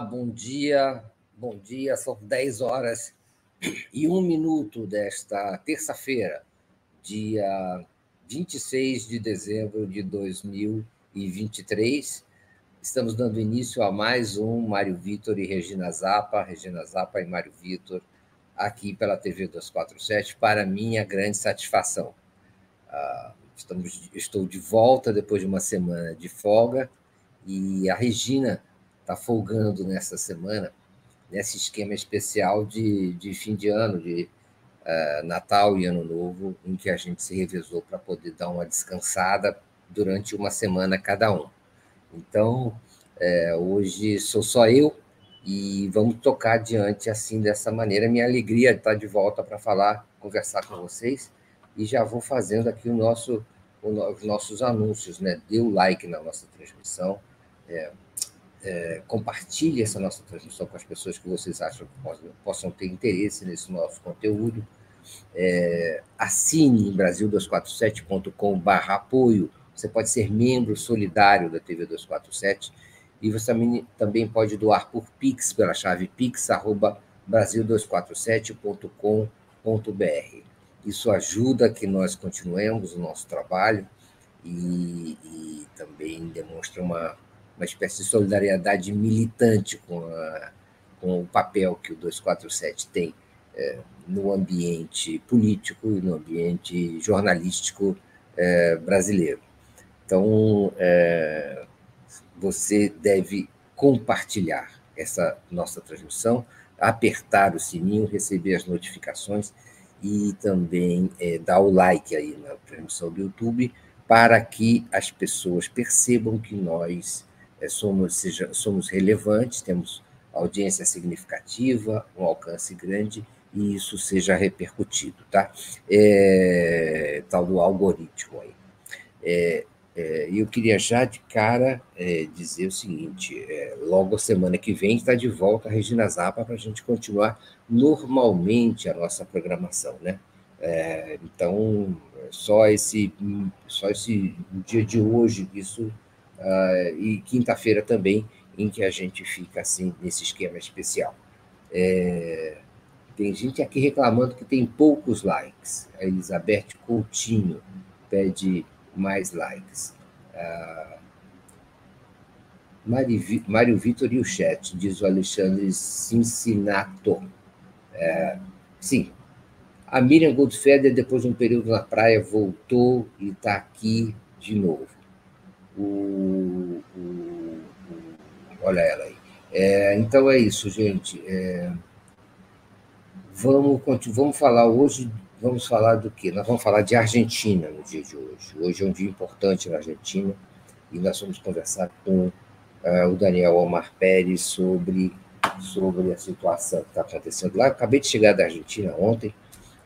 Bom dia, bom dia. São 10 horas e um minuto desta terça-feira, dia 26 de dezembro de 2023. Estamos dando início a mais um Mário Vitor e Regina Zappa, Regina Zappa e Mário Vitor, aqui pela TV 247, para minha grande satisfação. Uh, estamos, estou de volta depois de uma semana de folga e a Regina está folgando nessa semana, nesse esquema especial de, de fim de ano, de uh, Natal e Ano Novo, em que a gente se revezou para poder dar uma descansada durante uma semana cada um. Então, é, hoje sou só eu e vamos tocar adiante assim dessa maneira. Minha alegria estar de volta para falar, conversar com vocês e já vou fazendo aqui o nosso, os nossos anúncios, né? Dê o like na nossa transmissão, é, é, compartilhe essa nossa transmissão com as pessoas que vocês acham que possam, possam ter interesse nesse nosso conteúdo. É, assine em brasil247.com.br apoio. Você pode ser membro solidário da TV 247 e você também, também pode doar por Pix pela chave pix@brasil247.com.br. Isso ajuda que nós continuemos o nosso trabalho e, e também demonstra uma uma espécie de solidariedade militante com, a, com o papel que o 247 tem é, no ambiente político e no ambiente jornalístico é, brasileiro. Então, é, você deve compartilhar essa nossa transmissão, apertar o sininho, receber as notificações e também é, dar o like aí na transmissão do YouTube para que as pessoas percebam que nós somos, seja, somos relevantes, temos audiência significativa, um alcance grande, e isso seja repercutido, tá? É, tal do algoritmo aí. É, é, eu queria já de cara é, dizer o seguinte: é, logo semana que vem está de volta a Regina Zappa para a gente continuar normalmente a nossa programação, né? É, então, só esse, só esse dia de hoje, isso uh, e quinta-feira também, em que a gente fica assim nesse esquema especial. É, tem gente aqui reclamando que tem poucos likes. A Elizabeth Coutinho pede mais likes. Uh, Mário Vitor e o chat, diz o Alexandre Cincinato. É, sim, a Miriam Goldfeder, depois de um período na praia, voltou e está aqui de novo o, o, o olha ela aí. É, então é isso, gente. É, vamos, vamos falar hoje, vamos falar do quê? Nós vamos falar de Argentina no dia de hoje. Hoje é um dia importante na Argentina e nós vamos conversar com uh, o Daniel Omar Pérez sobre, sobre a situação que está acontecendo lá. acabei de chegar da Argentina ontem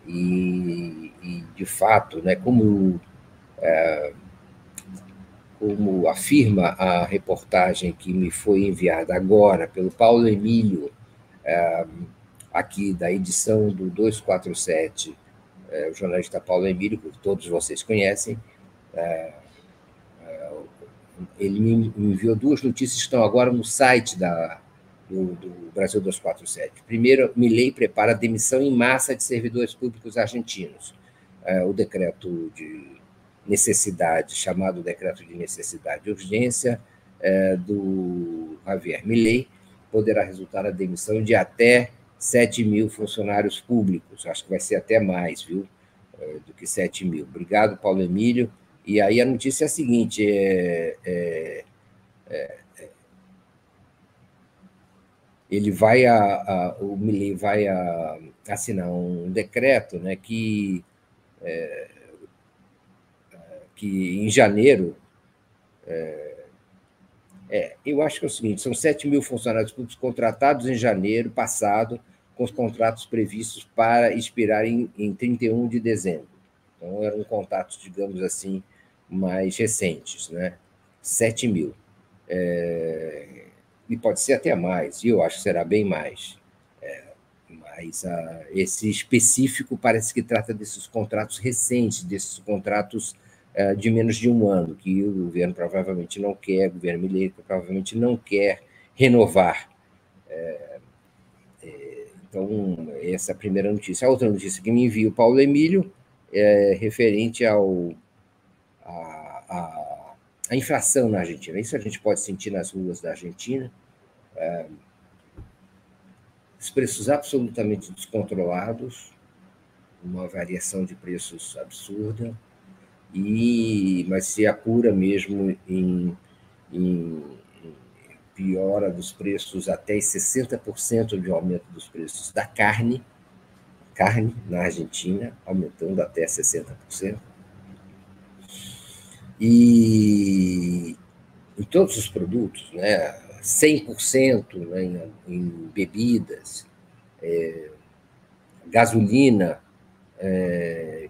e, e de fato, né, como uh, como afirma a reportagem que me foi enviada agora pelo Paulo Emílio, é, aqui da edição do 247, é, o jornalista Paulo Emílio, que todos vocês conhecem, é, ele me enviou duas notícias que estão agora no site da, do, do, Brasil 247. Primeiro, Milei prepara demissão em massa de servidores públicos argentinos. o decreto de necessidade, chamado decreto de necessidade e urgência é, do Javier Milei, poderá resultar a demissão de até 7 mil funcionários públicos. Acho que vai ser até mais, viu? É, do que 7 mil. Obrigado, Paulo Emílio. E aí a notícia é a seguinte: é, é, é, ele vai a, a, o Milley vai a, assinar um decreto né, que é, que em janeiro. É, é, eu acho que é o seguinte: são 7 mil funcionários públicos contratados em janeiro passado, com os contratos previstos para expirar em, em 31 de dezembro. Então, eram contatos, digamos assim, mais recentes, né? 7 mil. É, e pode ser até mais, e eu acho que será bem mais. É, mas a, ah, esse específico parece que trata desses contratos recentes, desses contratos é, de menos de um ano, que o governo provavelmente não quer, o governo Milei provavelmente não quer renovar. É, é, então, essa é a primeira notícia. A outra notícia que me envia o Paulo Emílio é referente ao, a, a, a, inflação na Argentina. Isso a gente pode sentir nas ruas da Argentina. É, os preços absolutamente descontrolados, uma variação de preços absurda, e mas se apura mesmo em, em, piora dos preços até 60% de aumento dos preços da carne, carne na Argentina, aumentando até 60%. E em todos os produtos, né, 100% né, em, em bebidas, é, gasolina, é,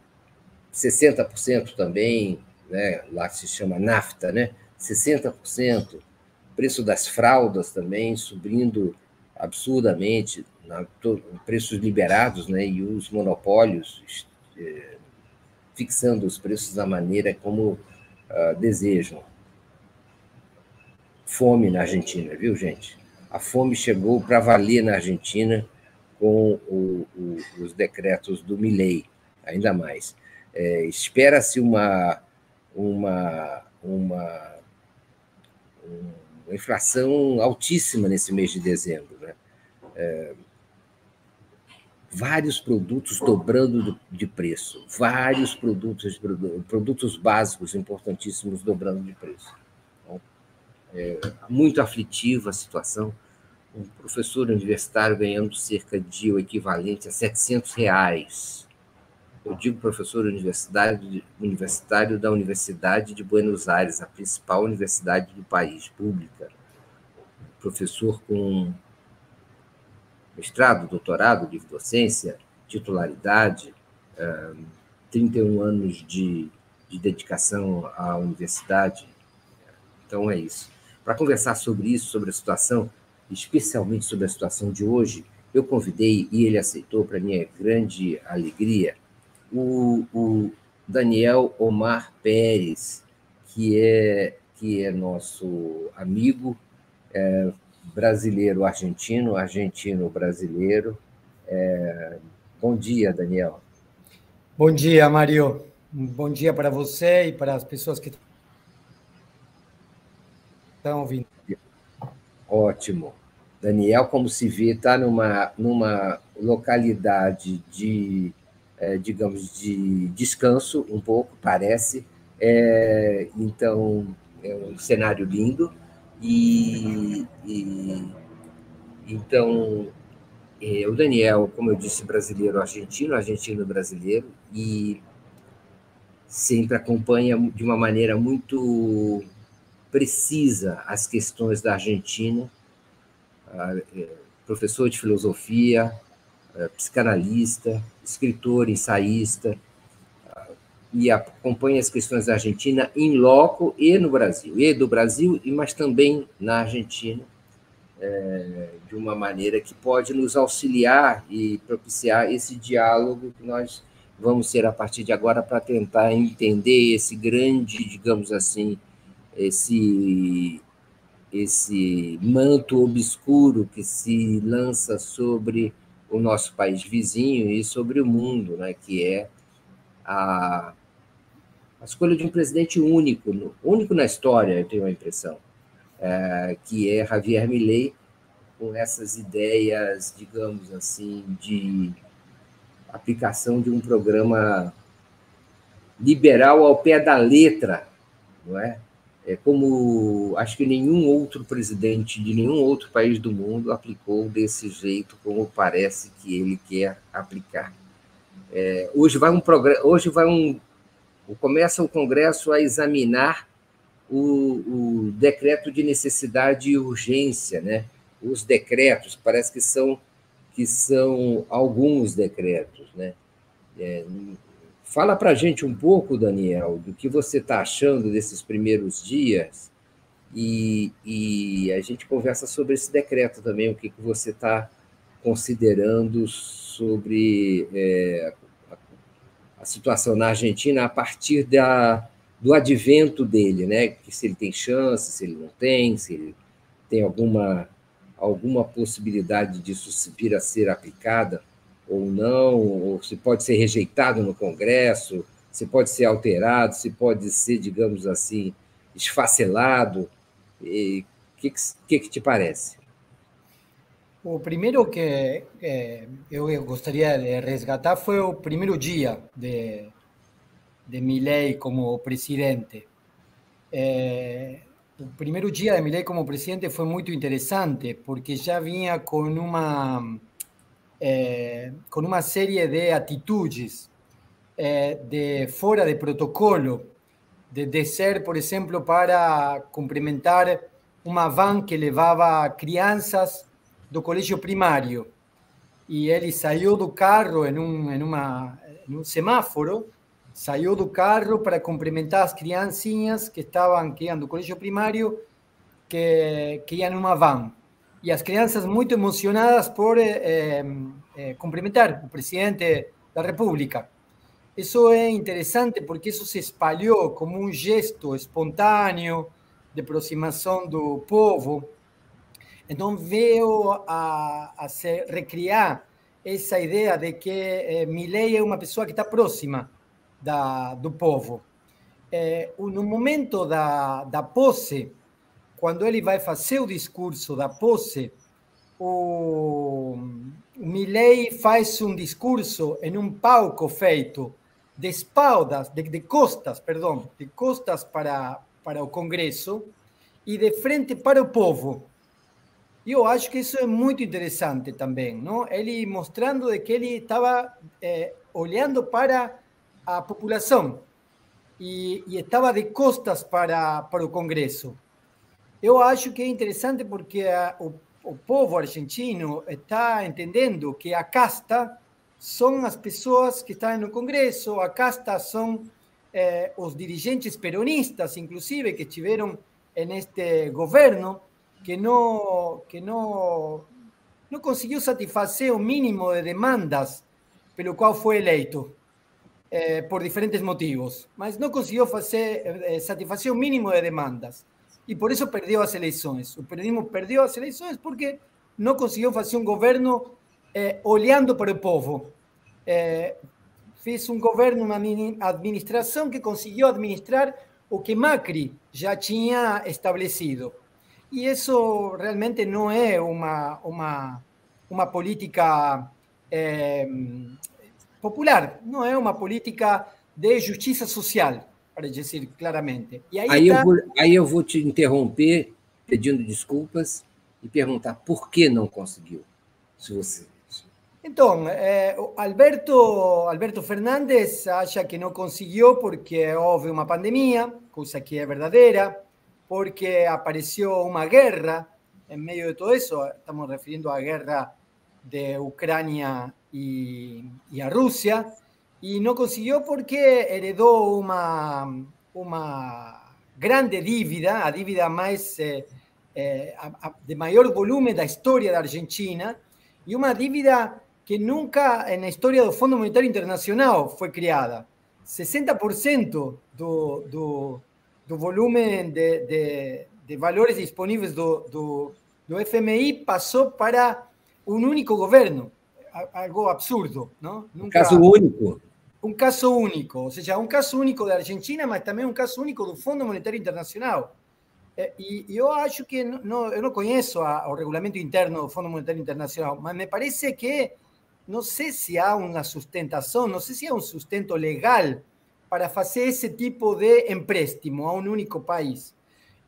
60% também, né, lá se chama nafta, né, 60%, preço das fraldas também subindo absurdamente, na, to, preços liberados, né, e os monopólios é, fixando os preços da maneira como uh, desejam. Fome na Argentina, viu, gente? A fome chegou para valer na Argentina com o, o, os decretos do Milei, ainda mais. É, Espera-se uma, uma, uma, uma inflação altíssima nesse mês de dezembro. Né? É, vários produtos dobrando de preço, vários produtos, produtos básicos importantíssimos dobrando de preço. Então, é muito aflitiva a situação. Um professor universitário ganhando cerca de o equivalente a 700 reais eu digo professor universitário, da Universidade de Buenos Aires, a principal universidade do país, pública. Professor com mestrado, doutorado, de docência, titularidade, 31 anos de, de dedicação à universidade. Então é isso. Para conversar sobre isso, sobre a situação, especialmente sobre a situação de hoje, eu convidei e ele aceitou, para minha grande alegria, o, o Daniel Omar Pérez, que é, que é nosso amigo é, brasileiro argentino, argentino brasileiro. É, bom dia, Daniel. Bom dia, Mário. Bom dia para você e para as pessoas que estão ouvindo. Ótimo. Daniel, como se vê, está numa, numa localidade de é, digamos, de descanso um pouco, parece. É, então, é um cenário lindo. E, e então, é, o Daniel, como eu disse, brasileiro argentino, argentino brasileiro, e sempre acompanha de uma maneira muito precisa as questões da Argentina, é, professor de filosofia, psicanalista, escritor, ensaísta, e acompanha as questões da Argentina em loco e no Brasil, e do Brasil, mas também na Argentina, é, de uma maneira que pode nos auxiliar e propiciar esse diálogo que nós vamos ter a partir de agora para tentar entender esse grande, digamos assim, esse esse manto obscuro que se lança sobre o nosso país vizinho e sobre o mundo, né, que é a, a escolha de um presidente único, único na história, eu tenho a impressão, é, que é Javier Milei, com essas ideias, digamos assim, de aplicação de um programa liberal ao pé da letra, não é? É, como acho que nenhum outro presidente de nenhum outro país do mundo aplicou desse jeito como parece que ele quer aplicar. É, hoje vai um hoje vai um começa o Congresso a examinar o, o, decreto de necessidade e urgência, né? Os decretos parece que são que são alguns decretos, né? É, Fala para a gente um pouco, Daniel, do que você está achando desses primeiros dias e, e, a gente conversa sobre esse decreto também, o que, que você está considerando sobre é, a, a, situação na Argentina a partir da, do advento dele, né? Que se ele tem chance, se ele não tem, se ele tem alguma alguma possibilidade disso vir a ser aplicada ou não, ou se pode ser rejeitado no Congresso, se pode ser alterado, se pode ser, digamos assim, esfacelado. O que, que, que te parece? O primeiro que eu gostaria de resgatar foi o primeiro dia de, de Milley como presidente. É, o primeiro dia de Milley como presidente foi muito interessante, porque já vinha com uma, é, com uma série de atitudes é, de fora de protocolo, de descer, por exemplo, para cumprimentar uma van que levava crianças do colégio primário. E ele saiu do carro em um, em uma, em um semáforo saiu do carro para cumprimentar as criancinhas que estavam que iam do colégio primário, que, que iam numa van. E as crianças muito emocionadas por eh, eh, cumprimentar o presidente da República. Isso é interessante porque isso se espalhou como um gesto espontâneo de aproximação do povo. Então veio a, a se recriar essa ideia de que eh, Milley é uma pessoa que está próxima da, do povo. É, no momento da, da posse, quando ele vai fazer o discurso da posse, o, o Milley faz um discurso em um palco feito de espaldas, de, de costas, perdão, de costas para, para o Congresso e de frente para o povo. E eu acho que isso é muito interessante também, não? Ele mostrando de que ele estava é, olhando para a população e, e, estava de costas para, para o Congresso. Eu acho que é interessante porque a, o, o povo argentino está entendendo que a casta são as pessoas que estão no Congresso, a casta são eh, os dirigentes peronistas, inclusive, que estiveram neste governo, que não, que não, não conseguiu satisfazer o mínimo de demandas pelo qual foi eleito eh, por diferentes motivos, mas não conseguiu fazer, eh, satisfazer o mínimo de demandas. E por isso perdeu as eleições. O peronismo perdeu as eleições porque não conseguiu fazer um governo eh, olhando para o povo. Eh, fez um governo, uma administração que conseguiu administrar o que Macri já tinha estabelecido. E isso realmente não é uma, uma, uma política eh, popular, não é uma política de justiça social, para dizer claramente. E aí, aí, tá... eu vou, aí eu vou te interromper pedindo desculpas e perguntar por que não conseguiu, se você... Então, é, Alberto, Alberto Fernandes acha que não conseguiu porque houve uma pandemia, coisa que é verdadeira, porque apareceu uma guerra em meio de tudo isso, estamos referindo à guerra de Ucrânia y, y, a Rusia, y no consiguió porque heredó una, una grande dívida, a dívida más, eh, eh, a, de maior volume da história da Argentina, e uma dívida que nunca na história do Fundo Monetário Internacional foi criada. 60% do, do, do volume de, de, de, valores disponíveis do, do, do FMI passou para um único governo, algo absurdo, ¿no? Nunca, un caso único. Un caso único, ou seja, um caso único da Argentina, mas também um caso único do Fundo Monetário Internacional. E, eu acho que, não, eu não conheço o regulamento interno do Fundo Monetário Internacional, mas me parece que não sei se há uma sustentação, não sei se há um sustento legal para fazer esse tipo de empréstimo a um único país.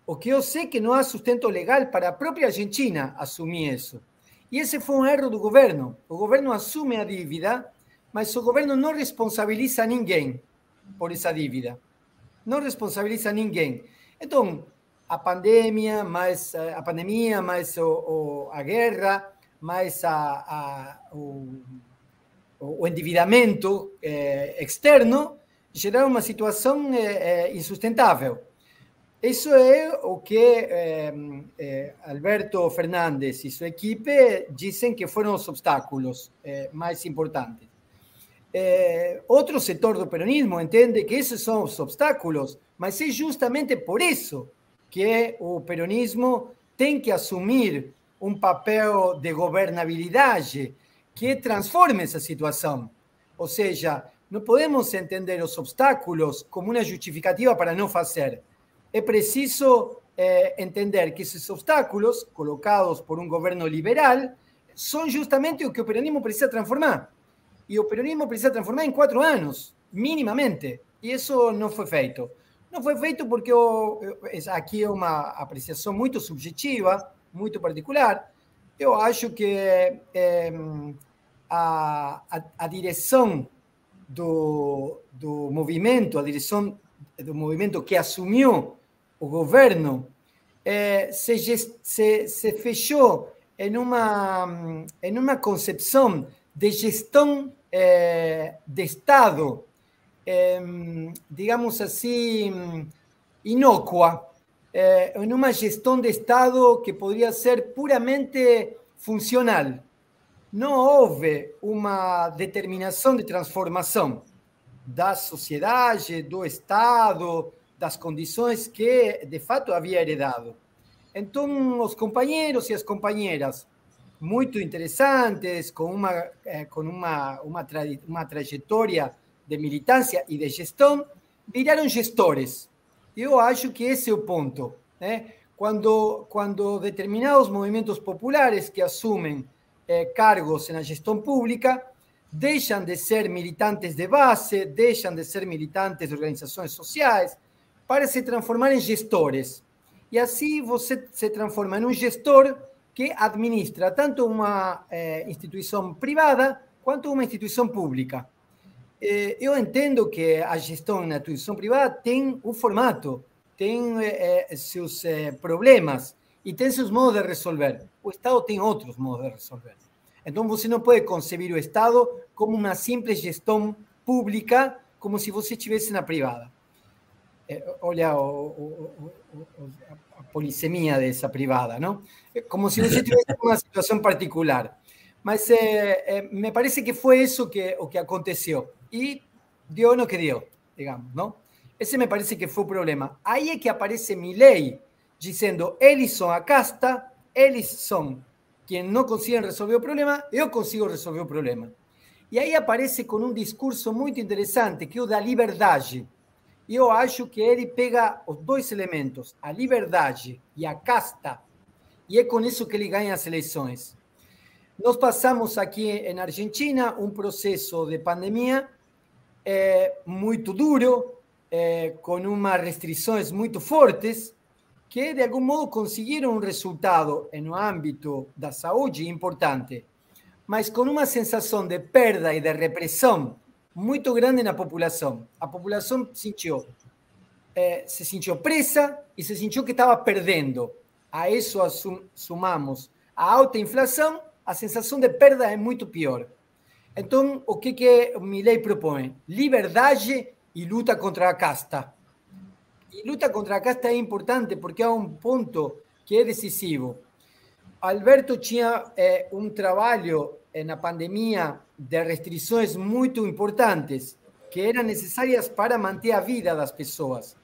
O que eu sei que não há sustento legal para a própria Argentina assumir isso. E esse foi um erro do governo. O governo assume a dívida, mas o governo não responsabiliza ninguém por essa dívida. Não responsabiliza ninguém. Então, a pandemia, mais a pandemia, mais o, o, a guerra, mais a, a, o, o endividamento eh, externo, geraram uma situação eh, eh, insustentável. Isso é o que eh, eh, Alberto Fernandes e sua equipe dizem que foram os obstáculos eh, mais importantes. Eh, outro setor do peronismo entende que esses são os obstáculos, mas é justamente por isso que o peronismo tem que assumir um papel de governabilidade que transforme essa situação. Ou seja, não podemos entender os obstáculos como uma justificativa para não fazer. É preciso eh, entender que esses obstáculos, colocados por um governo liberal, são justamente o que o peronismo precisa transformar. E o peronismo precisa transformar em quatro anos, minimamente. E isso não foi feito. Não foi feito porque eu, aqui é uma apreciação muito subjetiva, muito particular. Eu acho que a, a, a, direção do, do movimento, a direção do movimento que assumiu o governo, é, se, se, se fechou em uma, em uma concepção de gestão é, de Estado, é, digamos assim, inócua, é, em uma gestão de Estado que poderia ser puramente funcional. Não houve uma determinação de transformação da sociedade, do Estado, das condições que de fato havia heredado. Então, os companheiros e as companheiras, muito interessantes, com uma, eh, com uma, uma, tra uma trajetória de militância e de gestão, viraram gestores. Eu acho que esse é o ponto. Né? Quando, quando determinados movimentos populares que assumem eh, cargos na gestão pública deixam de ser militantes de base, deixam de ser militantes de organizações sociais, para se transformar em gestores. E assim você se transforma em um gestor que administra tanto uma eh, instituição privada quanto uma instituição pública. Eh, eu entendo que a gestão na instituição privada tem um formato, tem eh, seus problemas e tem seus modos de resolver. O Estado tem outros modos de resolver. Então você não pode conceber o Estado como uma simples gestão pública, como se você estivesse na privada. olha o, o, o, a polissemia dessa privada, não? Como se você tivesse uma situação particular. Mas me parece que foi isso que, o que aconteceu. E deu no que deu, digamos, não? Esse me parece que foi o problema. Aí é que aparece Milley dizendo: eles são a casta, eles são quem não conseguem resolver o problema, eu consigo resolver o problema. E aí aparece com um discurso muito interessante, que é o da liberdade e eu acho que ele pega os dois elementos, a liberdade e a casta, e é com isso que ele ganha as eleições. Nós passamos aqui na Argentina um processo de pandemia é, muito duro, é, com umas restrições muito fortes, que de algum modo conseguiram um resultado no âmbito da saúde importante, mas com uma sensação de perda e de repressão muito grande na população. A população sentiu, eh, se sentiu presa e se sentiu que estava perdendo. A isso sumamos a alta inflação, a sensação de perda é muito pior. Então, o que, que Milley propõe? Liberdade e luta contra a casta. E luta contra a casta é importante porque é um ponto que é decisivo. Alberto tinha eh, um trabalho na pandemia de restrições muito importantes que eram necessárias para manter a vida das pessoas.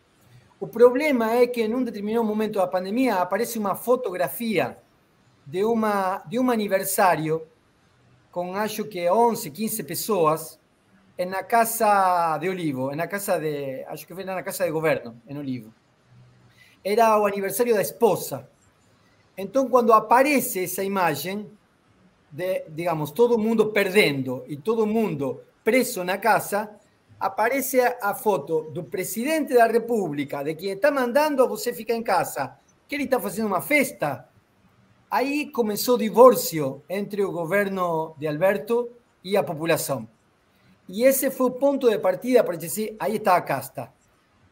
O problema é que, em um determinado momento da pandemia, aparece uma fotografia de, uma, de um aniversário com, acho que, 11, 15 pessoas na Casa de Olivo, na casa de, acho que foi na Casa de Governo, em Olivo. Era o aniversário da esposa. Então, quando aparece essa imagem, de, digamos, todo mundo perdendo e todo mundo preso na casa, aparece a foto do presidente da República, de quem está mandando você ficar em casa, que ele está fazendo uma festa. Aí começou o divórcio entre o governo de Alberto e a população. E esse foi o ponto de partida para dizer: aí está a casta.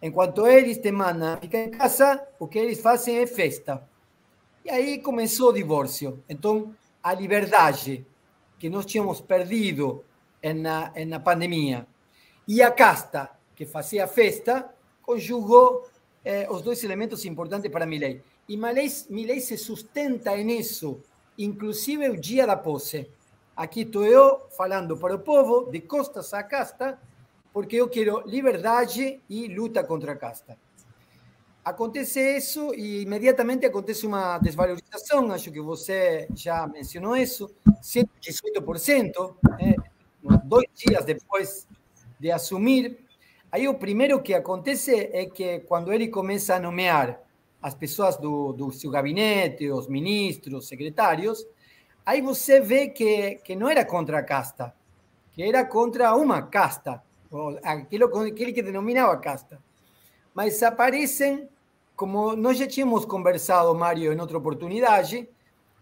Enquanto eles te mandam ficar em casa, o que eles fazem é festa. E aí começou o divórcio. Então, a liberdade que nós tínhamos perdido na, na pandemia e a casta que fazia festa, conjugou eh, os dois elementos importantes para Milley. E Milley, se sustenta nisso, inclusive o dia da posse. Aqui estou eu falando para o povo de costas a casta, porque eu quero liberdade e luta contra a casta. Acontece isso e imediatamente acontece uma desvalorização, acho que você já mencionou isso, 118%, é, dois dias depois de assumir. Aí o primeiro que acontece é que quando ele começa a nomear as pessoas do, do seu gabinete, os ministros, secretários, aí você vê que, que não era contra a casta, que era contra uma casta, aquilo, aquele que denominava casta. Mas aparecem, como nós já tínhamos conversado, Mário, em outra oportunidade,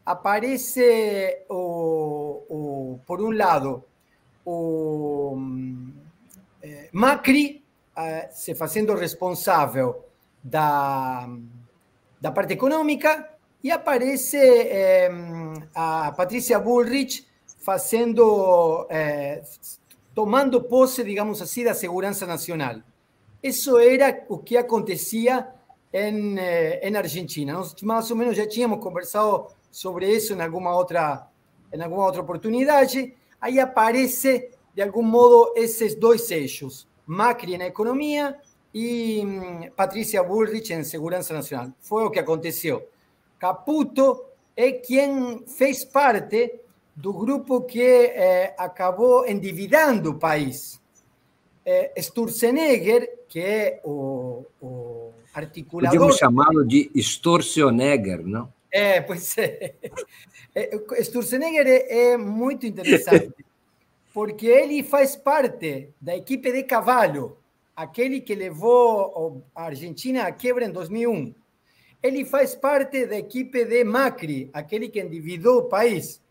aparece, o, o, por um lado, o eh, Macri eh, se fazendo responsável da, da parte econômica e aparece eh, a Patrícia Bullrich fazendo, eh, tomando posse, digamos assim, da segurança nacional. Isso era o que acontecia em, eh, em Argentina. Nós mais ou menos já tínhamos conversado sobre isso em alguma outra, em alguma outra oportunidade. Aí aparece, de algum modo, esses dois eixos. Macri na economia e hum, Patrícia Bullrich em segurança nacional. Foi o que aconteceu. Caputo é quem fez parte do grupo que eh, acabou endividando o país. Eh, Sturzenegger, que é o, o articulador... Podíamos chamá-lo de Sturzenegger, não? É, pois é. Sturzenegger é, é muito interessante, porque ele faz parte da equipe de cavalo, aquele que levou a Argentina à quebra em 2001. Ele faz parte da equipe de Macri, aquele que endividou o país.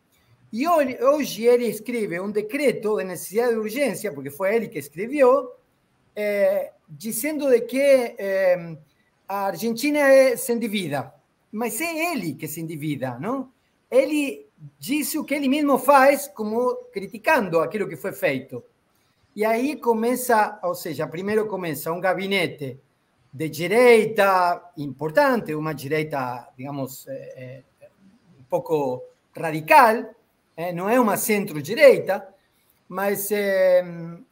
E hoje ele escreve um decreto de necessidade de urgência, porque foi ele que escreveu, é, dizendo de que é, a Argentina se endivida. Mas é ele que se endivida, não? Ele disse o que ele mesmo faz, como criticando aquilo que foi feito. E aí começa, ou seja, primeiro começa um gabinete de direita importante, uma direita, digamos, é, um pouco radical, é, não é uma centro-direita, mas é,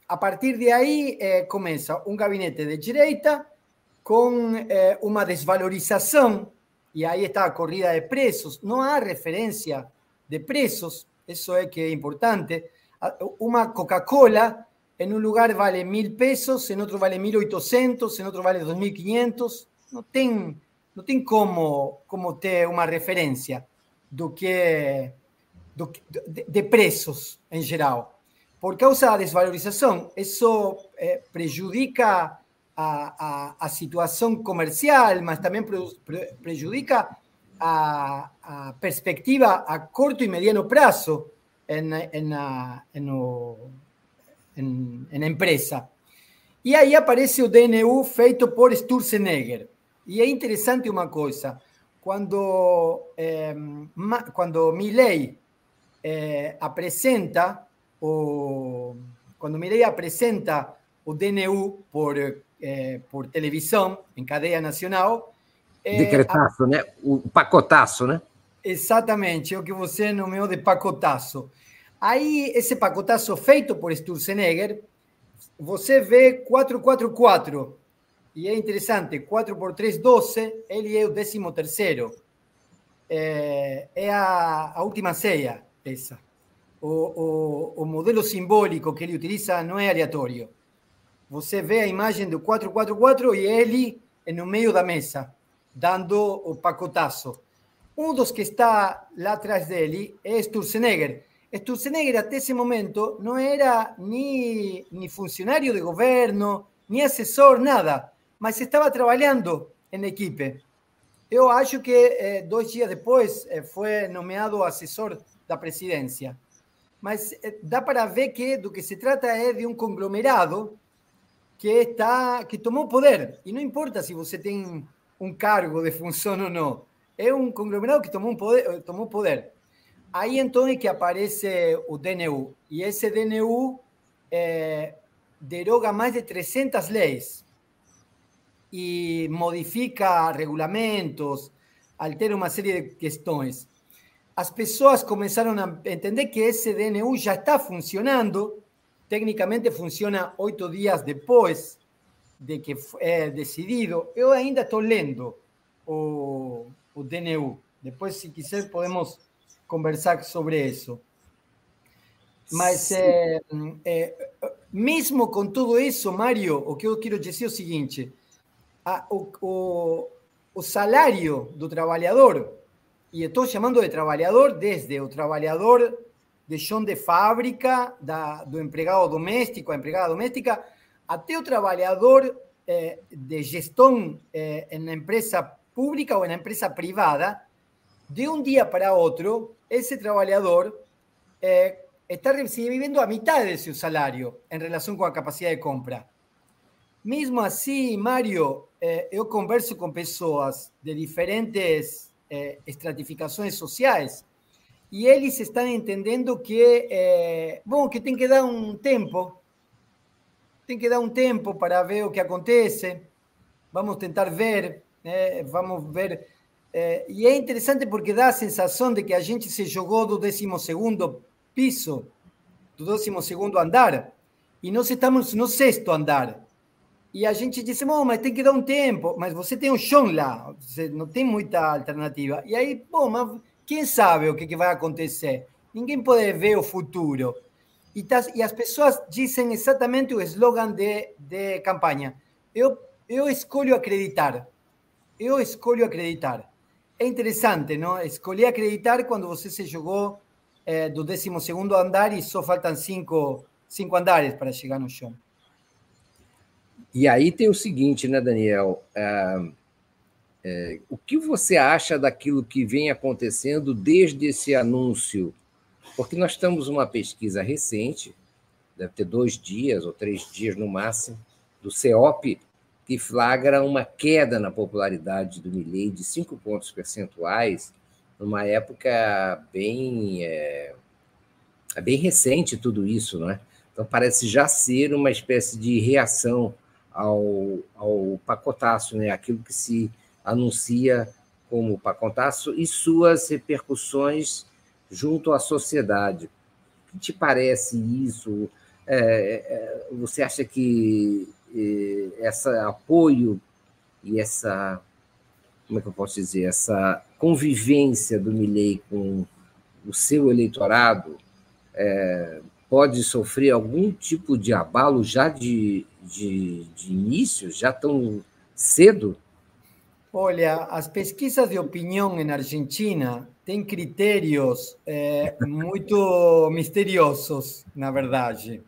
a partir de aí começa um gabinete de direita com uma desvalorização, e aí está a corrida de preços, não há referência de preços, isso é que é importante. Uma Coca-Cola en un lugar vale mil pesos, en otro vale 1.800, en otro vale 2.500. Não tem, não tem como, como ter uma referência do que, de, de preços em geral. Por causa da desvalorização, isso eh, prejudica a, a, a, comercial, mas também pre, pre, prejudica a, a, perspectiva a curto e mediano prazo em, em, en, en empresa. E aí aparece o DNU feito por Sturzenegger. E é interessante uma coisa, quando, eh, quando Milley eh, apresenta o quando Milley apresenta o DNU por, eh, por televisão em cadeia nacional. Eh, Decretaço, a... né? O pacotaço, né? Exatamente, é o que você nomeou de pacotaço. Aí, esse pacotaço feito por Sturzenegger, você vê 444. E é interessante, 4 por 3, 12. Ele é o 13 terceiro. É, é a, a, última ceia, essa. O, o, o, modelo simbólico que ele utiliza não é aleatório. Você vê a imagem do 444 e ele no meio da mesa, dando o pacotaço. Um dos que está lá atrás dele é Sturzenegger, Sturzenegger até esse momento não era nem, nem funcionário de governo, nem assessor, nada, mas estava trabalhando em equipe. Eu acho que eh, dois dias depois eh, foi nomeado assessor da presidência. Mas eh, dá para ver que do que se trata é de um conglomerado que está que tomou poder. E não importa se você tem um cargo de função ou não. É um conglomerado que tomou, poder, tomou poder. Aí então é que aparece o DNU. E esse DNU é, deroga mais de 300 leis e modifica regulamentos, altera uma série de questões. As pessoas começaram a entender que esse DNU já está funcionando. Tecnicamente funciona oito dias depois de que é decidido. Eu ainda estou lendo o, o DNU. Depois, se quiser, podemos conversar sobre isso. Mas, é, é, mesmo com tudo isso, Mário, o que eu quero dizer é o seguinte: a, o, o, o salário do trabalhador, e estou chamando de trabalhador desde o trabalhador de chão de fábrica, da, do empregado doméstico, a empregada doméstica, até o trabalhador eh, de gestão eh, na empresa pública ou na empresa privada, de um dia para outro, esse trabalhador eh, está recibiendo a mitad de su salario en relación con la capacidad de compra. Mesmo assim, Mário, eh, eu converso com pessoas de diferentes eh, estratificações sociais e eles estão entendendo que, eh, bom, que tem que dar um tempo, tem que dar um tempo para ver o que acontece. Vamos tentar ver, né? vamos ver. E é interessante porque dá a sensação de que a gente se jogou do 12 segundo piso do 12 andar e nós estamos no sexto andar. E a gente diz, bom, mas tem que dar um tempo, mas você tem um chão lá, você não tem muita alternativa. E aí, bom, mas quem sabe o que, que vai acontecer? Ninguém pode ver o futuro. E, tas, e as pessoas dizem exatamente o slogan de, de campanha. Eu, eu escolho acreditar. Eu escolho acreditar. É interessante, não? Escolher acreditar quando você se jogou é, do 12 andar e só faltam cinco, cinco andares para chegar no chão. E aí tem o seguinte, né, Daniel? É, é, o que você acha daquilo que vem acontecendo desde esse anúncio? Porque nós temos uma pesquisa recente, deve ter dois dias ou três dias no máximo, do CEOP, que flagra uma queda na popularidade do Milley de cinco pontos percentuais numa época bem, é, bem recente tudo isso, não é? Então parece já ser uma espécie de reação ao, ao pacotaço, né? aquilo que se anuncia como pacotaço e suas repercussões junto à sociedade. O que te parece isso? É, é, você acha que é, esse apoio e essa como é que eu posso dizer, essa convivência do Milley com o seu eleitorado é, pode sofrer algum tipo de abalo já de, de, de início, já tão cedo? Olha, as pesquisas de opinião na Argentina têm critérios é, muito misteriosos, na verdade.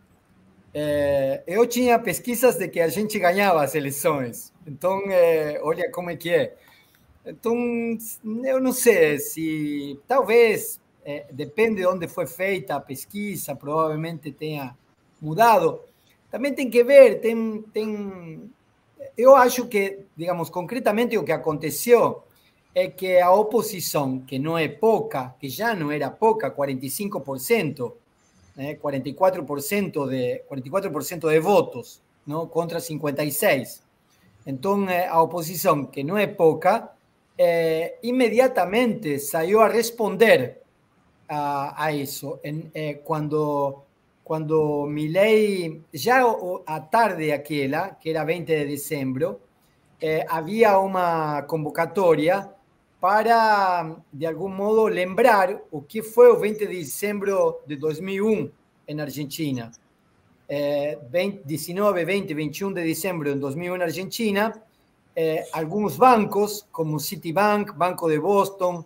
É, eu tinha pesquisas de que a gente ganhava as eleições. Então, é, olha como é que é. Então, eu não sei se talvez é, depende de onde foi feita a pesquisa, provavelmente tenha mudado. Também tem que ver, tem, tem. Eu acho que, digamos, concretamente o que aconteceu é que a oposição, que não é pouca, que já não era pouca, 45%, né, 44% de 44% de votos, não contra 56. Então, a oposição, que não é pouca, eh, inmediatamente salió a responder a, a eh, cuando, cuando mi ley, ya a tarde aquella, que era 20 de diciembre, eh, había una convocatoria para, de algún modo, lembrar o que fue el 20 de diciembre de 2001 en Argentina. 20, 19, 20, 21 de diciembre de 2001 en Argentina, eh, algunos bancos como Citibank, Banco de Boston,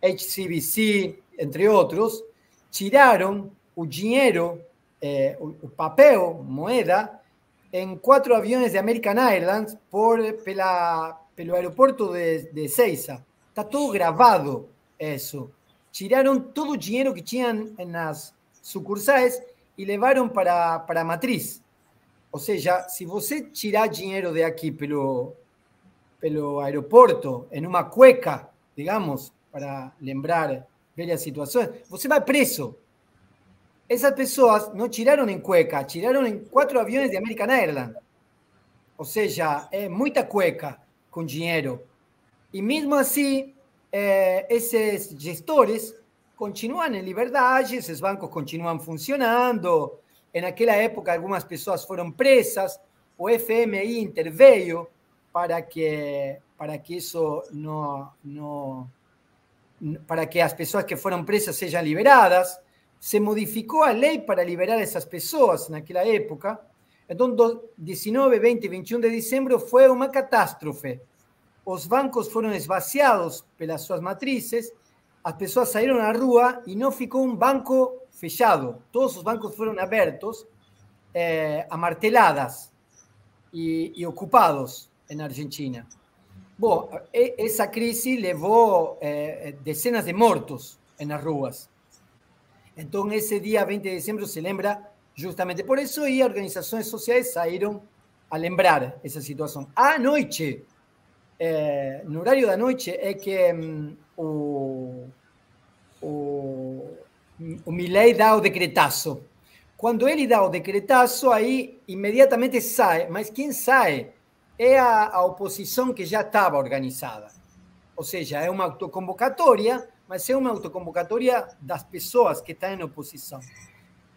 HCBC, entre otros, tiraron el dinero, eh, el papel, moeda, en cuatro aviones de American Airlines por pela, pelo aeropuerto de, de Seiza. Está todo grabado eso. Tiraron todo el dinero que tenían en las sucursales y llevaron para, para a matriz. Ou seja, se você tirar dinheiro de aqui pelo, pelo aeroporto, en una cueca, digamos, para lembrar velhas situaciones, você vai preso. Esas pessoas no tiraron en cueca, tiraron en cuatro aviones de American Airlines. O sea, é muita cueca con dinero. Y mismo así, eh, esos gestores continuam em liberdade, esses bancos continuam funcionando. Naquela época, algumas pessoas foram presas, o FMI interveio para que, para que isso não, não para que as pessoas que foram presas sejam liberadas. Se modificou a lei para liberar essas pessoas naquela época. Então, 19, 20 e 21 de dezembro foi uma catástrofe. Os bancos foram esvaziados pelas suas matrizes, as pessoas saíram à rua e não ficou um banco fechado. Todos os bancos foram abertos, eh, amarteladas e, ocupados na Argentina. Bom, essa crise levou eh, dezenas de mortos nas ruas. Então, esse dia 20 de dezembro se lembra justamente por isso e organizações sociais saíram a lembrar essa situação. À noite, eh, no horário da noite, é que um, o, o, o Milley dá o decretaço. Quando ele dá o decretaço, aí imediatamente sai. Mas quem sai é a, a oposição que já estava organizada. Ou seja, é uma autoconvocatória, mas é uma autoconvocatória das pessoas que estão em oposição.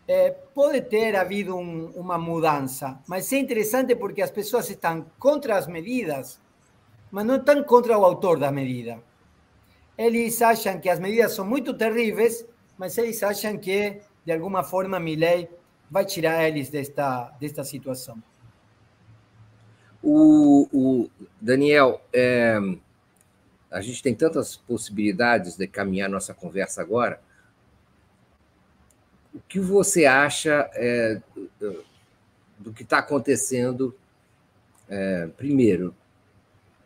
É, pode ter havido um, uma mudança, mas é interessante porque as pessoas estão contra as medidas, mas não estão contra o autor da medida. Eles acham que as medidas são muito terríveis, mas eles acham que, de alguma forma, Milley vai tirar eles desta, desta situação. O, o Daniel, é, a gente tem tantas possibilidades de caminhar nossa conversa agora. O que você acha é, do que está acontecendo, é, primeiro,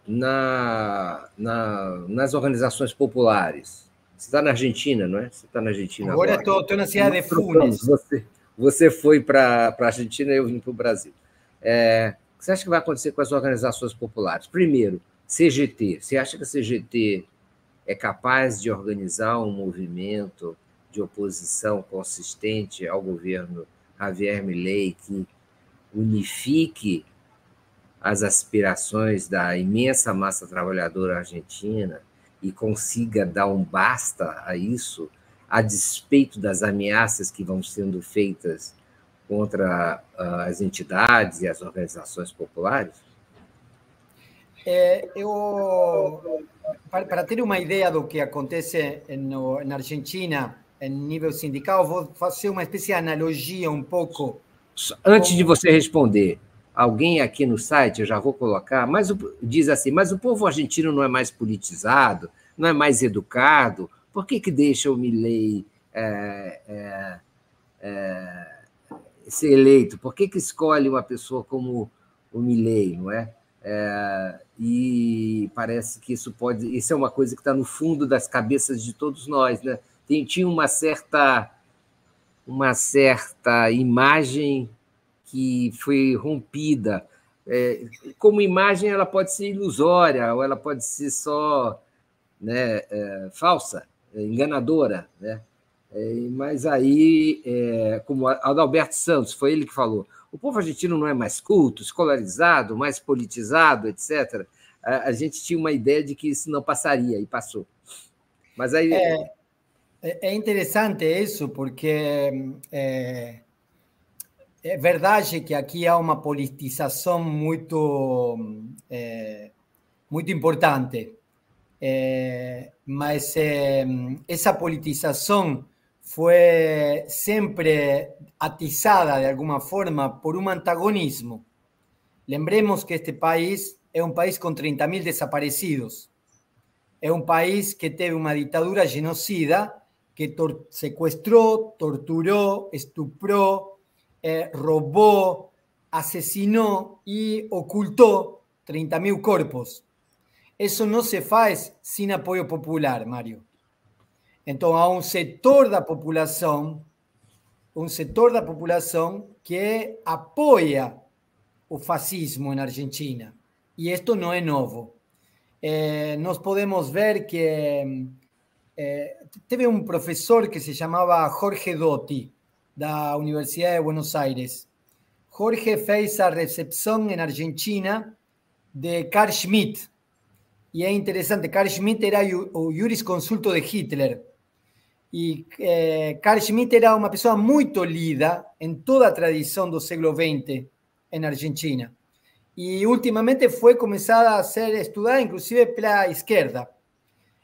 na, na, nas organizações populares? Você está na Argentina, não é? Você está na Argentina agora. Agora estou na cidade de Funes. Você, você foi para a Argentina e eu vim para o Brasil. É, que você acha que vai acontecer com as organizações populares? Primeiro, CGT. Você acha que a CGT é capaz de organizar um movimento de oposição consistente ao governo Javier Milei que unifique as aspirações da imensa massa trabalhadora argentina e consiga dar um basta a isso, a despeito das ameaças que vão sendo feitas contra uh, as entidades e as organizações populares? É, eu, para, para, ter uma ideia do que acontece no, na Argentina, em nível sindical, vou fazer uma espécie de analogia um pouco. Antes de você responder, alguém aqui no site, eu já vou colocar, mas o, diz assim, mas o povo argentino não é mais politizado, não é mais educado, por que, que deixa o Milley é, é, ser eleito? Por que, que escolhe uma pessoa como o Milley, não é? É? E parece que isso pode. Isso é uma coisa que está no fundo das cabeças de todos nós, né? Tem, tinha uma certa, uma certa imagem que foi rompida. É, como imagem, ela pode ser ilusória, ou ela pode ser só né, é, falsa, enganadora, né? É, mas aí, é, como Adalberto Santos, foi ele que falou, o povo argentino não é mais culto, escolarizado, mais politizado, etc. A, gente tinha uma ideia de que isso não passaria, e passou. Mas aí... É, é, é interessante isso, porque é, é, verdade que aqui há uma politização muito, é, muito importante, é, mas é, essa politização foi sempre atizada de alguma forma por um antagonismo. Lembremos que este país é um país com 30 mil desaparecidos. É um país que teve uma ditadura genocida que tor sequestrou, torturou, estuprou, eh, roubou, assassinou e ocultou 30 mil corpos. Isso não se faz sem apoio popular, Mário. Então, há um setor da população, um setor da população que apoia o fascismo na Argentina. E isto não é novo. É, nós podemos ver que é, teve um professor que se chamava Jorge Dotti, da Universidade de Buenos Aires. Jorge fez a recepção na Argentina de Carl Schmitt. E é interessante, Carl Schmitt era o jurisconsulto de Hitler. E é, Carl Schmitt era uma pessoa muito lida em toda a tradição do século XX em Argentina. E ultimamente foi começada a ser estudada, inclusive pela esquerda.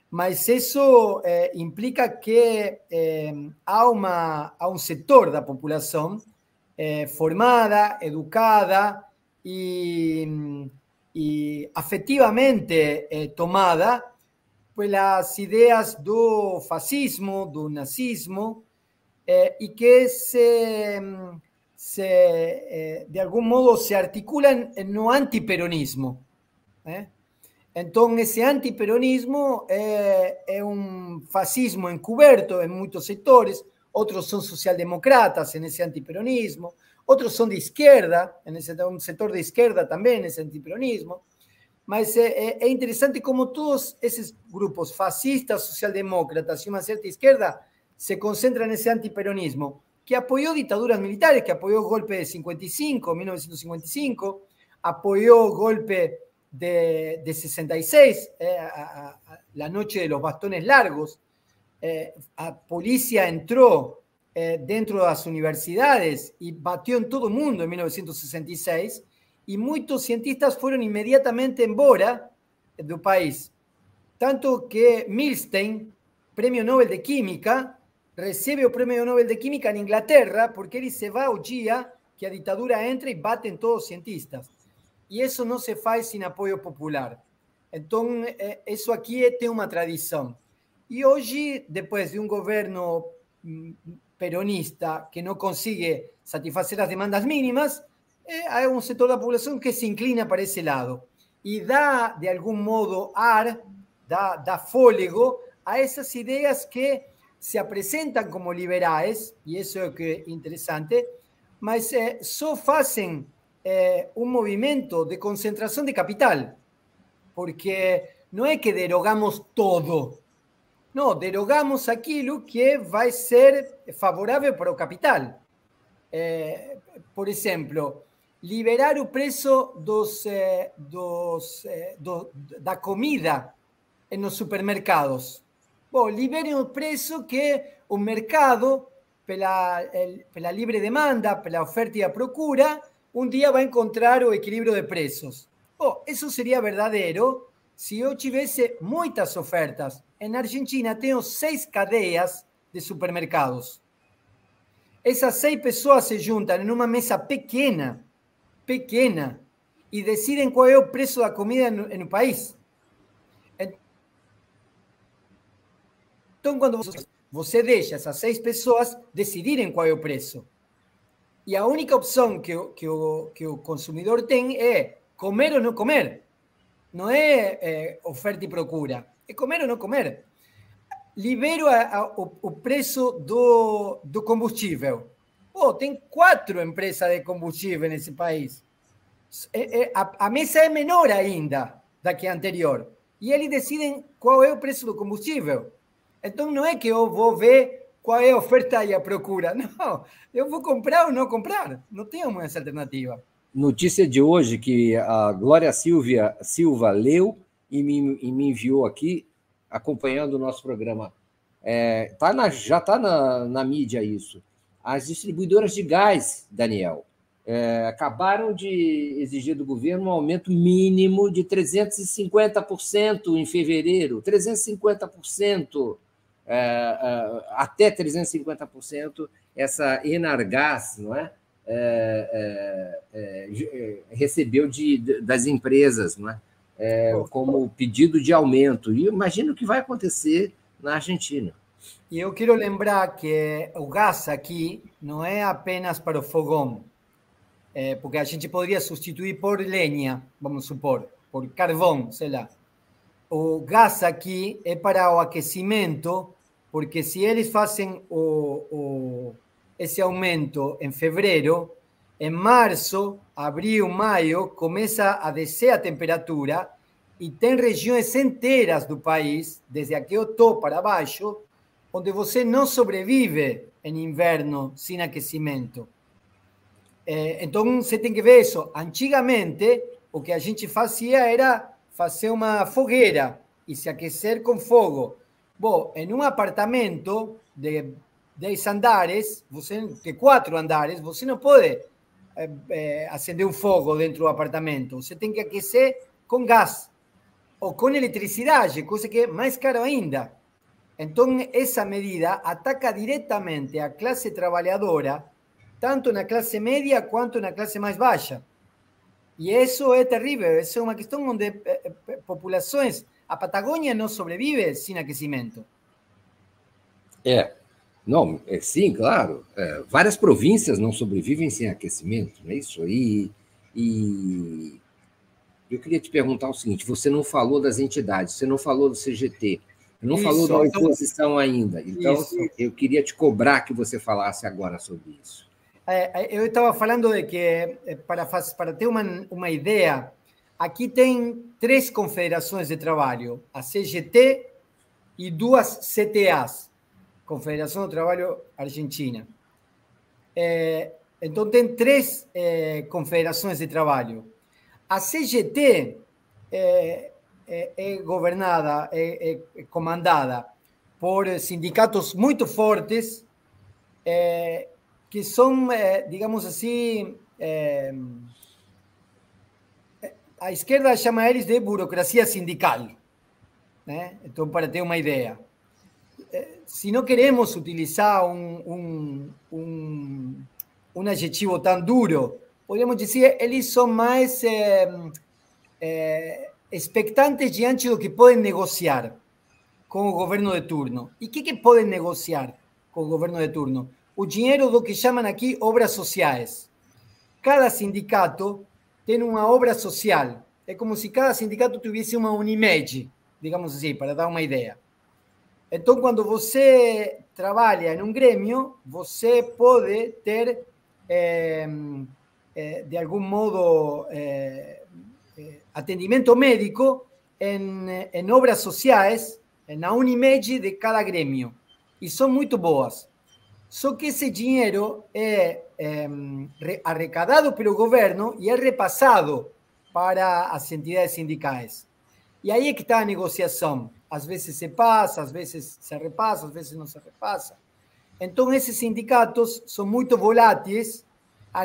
Mas isso eh, implica que eh, há, uma, há um setor da população formada, educada e, e afetivamente tomada pelas ideias do fascismo, do nazismo, e que se, se de algum modo se articulam no antiperonismo. ¿eh? Entonces, ese antiperonismo eh, es un fascismo encubierto en muchos sectores, otros son socialdemócratas en ese antiperonismo, otros son de izquierda, en ese, un sector de izquierda también ese antiperonismo. Mas es interesante cómo todos esos grupos fascistas, socialdemócratas y una cierta izquierda se concentran en ese antiperonismo, que apoyó dictaduras militares, que apoyó el golpe de 55, 1955, apoyó golpe de, 66, eh, la noche de los bastones largos, eh, a policía entró eh, dentro de las universidades y batió en todo el mundo en 1966 y muchos cientistas fueron inmediatamente embora del país. Tanto que Milstein, premio Nobel de Química, recibe el premio Nobel de Química en Inglaterra porque él se va un día que la dictadura entra y baten todos los cientistas y eso no se faz sin apoyo popular. Entonces, eh, eso aquí tiene una tradición. Y hoy, después de un gobierno mm, peronista que no consigue satisfacer las demandas mínimas, eh, hay un sector de la población que se inclina para ese lado. Y da de algún modo ar, da, da fóligo a esas ideas que se presentan como liberales, y eso es que interesante, mas eh, hacen eh, un movimiento de concentración de capital, porque no es que derogamos todo, no, derogamos aquello que va a ser favorable para el capital. Eh, por ejemplo, liberar o preso dos, eh, dos, eh, do, da comida en los supermercados. Bom, liberen o preso que o mercado, pela, el, pela libre demanda, pela oferta y la procura, un día va a encontrar o equilibrio de precios. Oh, eso sería verdadero si yo tuviese muchas ofertas. En Argentina tengo seis cadenas de supermercados. Esas seis personas se juntan en una mesa pequeña, pequeña, y deciden cuál es el precio de la comida en, el país. Entonces, cuando você deja a essas seis pessoas decidirem qual é o preço. Y la única opción que, que, que consumidor tiene es comer o no comer. No es eh, oferta y procura, es comer o no comer. Libero o, precio do, do combustível. Oh, tem cuatro empresas de combustível ese país. a, mesa es menor ainda da que anterior. Y eles deciden cuál es el precio do combustível. Entonces no es que yo vou ver cuál es la oferta y la procura. No, eu vou comprar ou não comprar. Não uma essa alternativa. Notícia de hoje que a Glória Silvia Silva leu e me, e me enviou aqui, acompanhando o nosso programa. É, tá na, já está na, na mídia isso. As distribuidoras de gás, Daniel, é, acabaram de exigir do governo um aumento mínimo de 350% em fevereiro. 350% é, é, até 350% essa Enargás, não é? É, é, é, recebeu de, das empresas, não é? como pedido de aumento. E imagino que vai acontecer na Argentina. E eu quero lembrar que o gás aqui não é apenas para o fogão, porque a gente poderia substituir por lenha, vamos supor, por carvão, sei lá. O gás aqui é para o aquecimento porque si ellos hacen ese aumento en febrero, en marzo, abril, mayo, comienza a descer a temperatura y tem regiones enteras del país, desde aquí Otó para abajo, donde você no sobrevive en inverno sin aquecimiento. Eh, entonces, você tem que ver eso. Antigamente, o que a gente fazia era fazer uma fogueira y se aquecer con fogo. Bom, em um apartamento de 10 andares, você, de quatro andares, você não pode é, é, acender um fogo dentro do apartamento. Você tem que aquecer com gás ou com eletricidade, coisa que é mais caro ainda. Então, essa medida ataca diretamente a classe trabalhadora, tanto na classe média quanto na classe mais baixa. E isso é terrível, isso é uma questão onde eh, eh, populações, a Patagônia não sobrevive sem aquecimento. É, não, é, sim, claro. É, várias províncias não sobrevivem sem aquecimento, não é isso? E, e eu queria te perguntar o seguinte: você não falou das entidades, você não falou do CGT, não isso, falou da então oposição ainda. Então, isso. eu queria te cobrar que você falasse agora sobre isso. É, eu estava falando de que, eh, para, para ter uma, uma ideia, aqui tem três confederações de trabalho: a CGT e duas CTAs Confederação do Trabalho Argentina. É, então, tem três é, confederações de trabalho. A CGT é, é, é governada, é, é, comandada por sindicatos muito fortes que son, eh, digamos así, eh, a izquierda llama eles de burocracia sindical. Né? Então, para ter uma ideia. Se não queremos utilizar um, um, um, um adjetivo tão duro, podemos dizer eles são mais é, é, expectantes diante do que podem negociar com o governo de turno. E o que, que podem negociar com o governo de turno? o dinheiro do que chamam aqui obras sociais. Cada sindicato tem uma obra social. É como se cada sindicato tivesse uma Unimed, digamos assim, para dar uma ideia. Então, quando você trabalha em um grêmio, você pode ter, é, é, de algum modo, é, atendimento médico em, em obras sociais, na Unimed de cada grêmio. E são muito boas. Só que esse dinheiro é, é arrecadado pelo governo e é repassado para as entidades sindicais. E aí é que está a negociação. Às vezes se passa, às vezes se repassa, às vezes não se repassa. Então, esses sindicatos são muito voláteis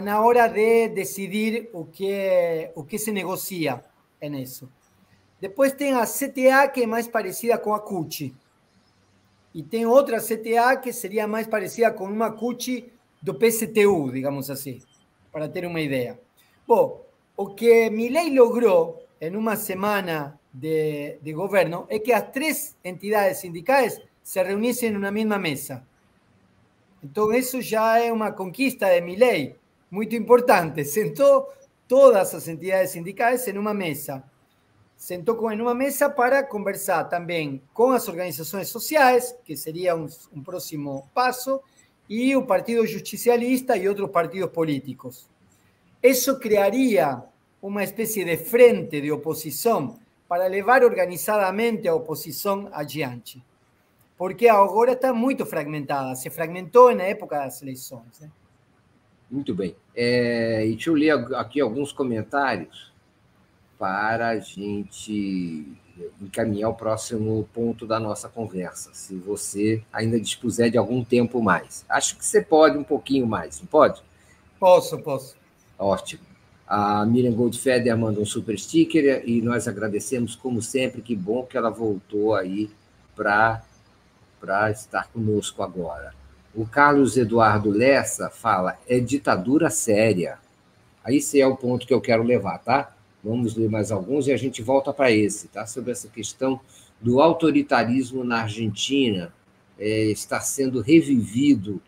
na hora de decidir o que, o que se negocia nisso. Depois tem a CTA, que é mais parecida com a CUT, e tem outra CTA que seria mais parecida com uma CUT do PSTU, digamos assim, para ter uma ideia. Bom, o que Milei logrou em uma semana de, de governo é que as três entidades sindicais se reunissem numa mesma mesa. Então, isso já é uma conquista de Milei, muito importante. Sentou todas as entidades sindicais em uma mesa sentou em uma mesa para conversar também com as organizações sociais, que seria um, um próximo passo, e o Partido Justicialista e outros partidos políticos. Isso criaria uma espécie de frente de oposição para levar organizadamente a oposição adiante. Porque agora está muito fragmentada, se fragmentou na época das eleições. Né? Muito bem. É, e deixa eu ler aqui alguns comentários para a gente encaminhar o próximo ponto da nossa conversa, se você ainda dispuser de algum tempo mais. Acho que você pode um pouquinho mais, não pode? Posso, posso. Ótimo. A Miriam Goldfeder manda um super sticker e nós agradecemos, como sempre. Que bom que ela voltou aí para estar conosco agora. O Carlos Eduardo Lessa fala: é ditadura séria. Aí esse é o ponto que eu quero levar, tá? Vamos ler mais alguns e a gente volta para esse, tá? Sobre essa questão do autoritarismo na Argentina é, estar sendo revivido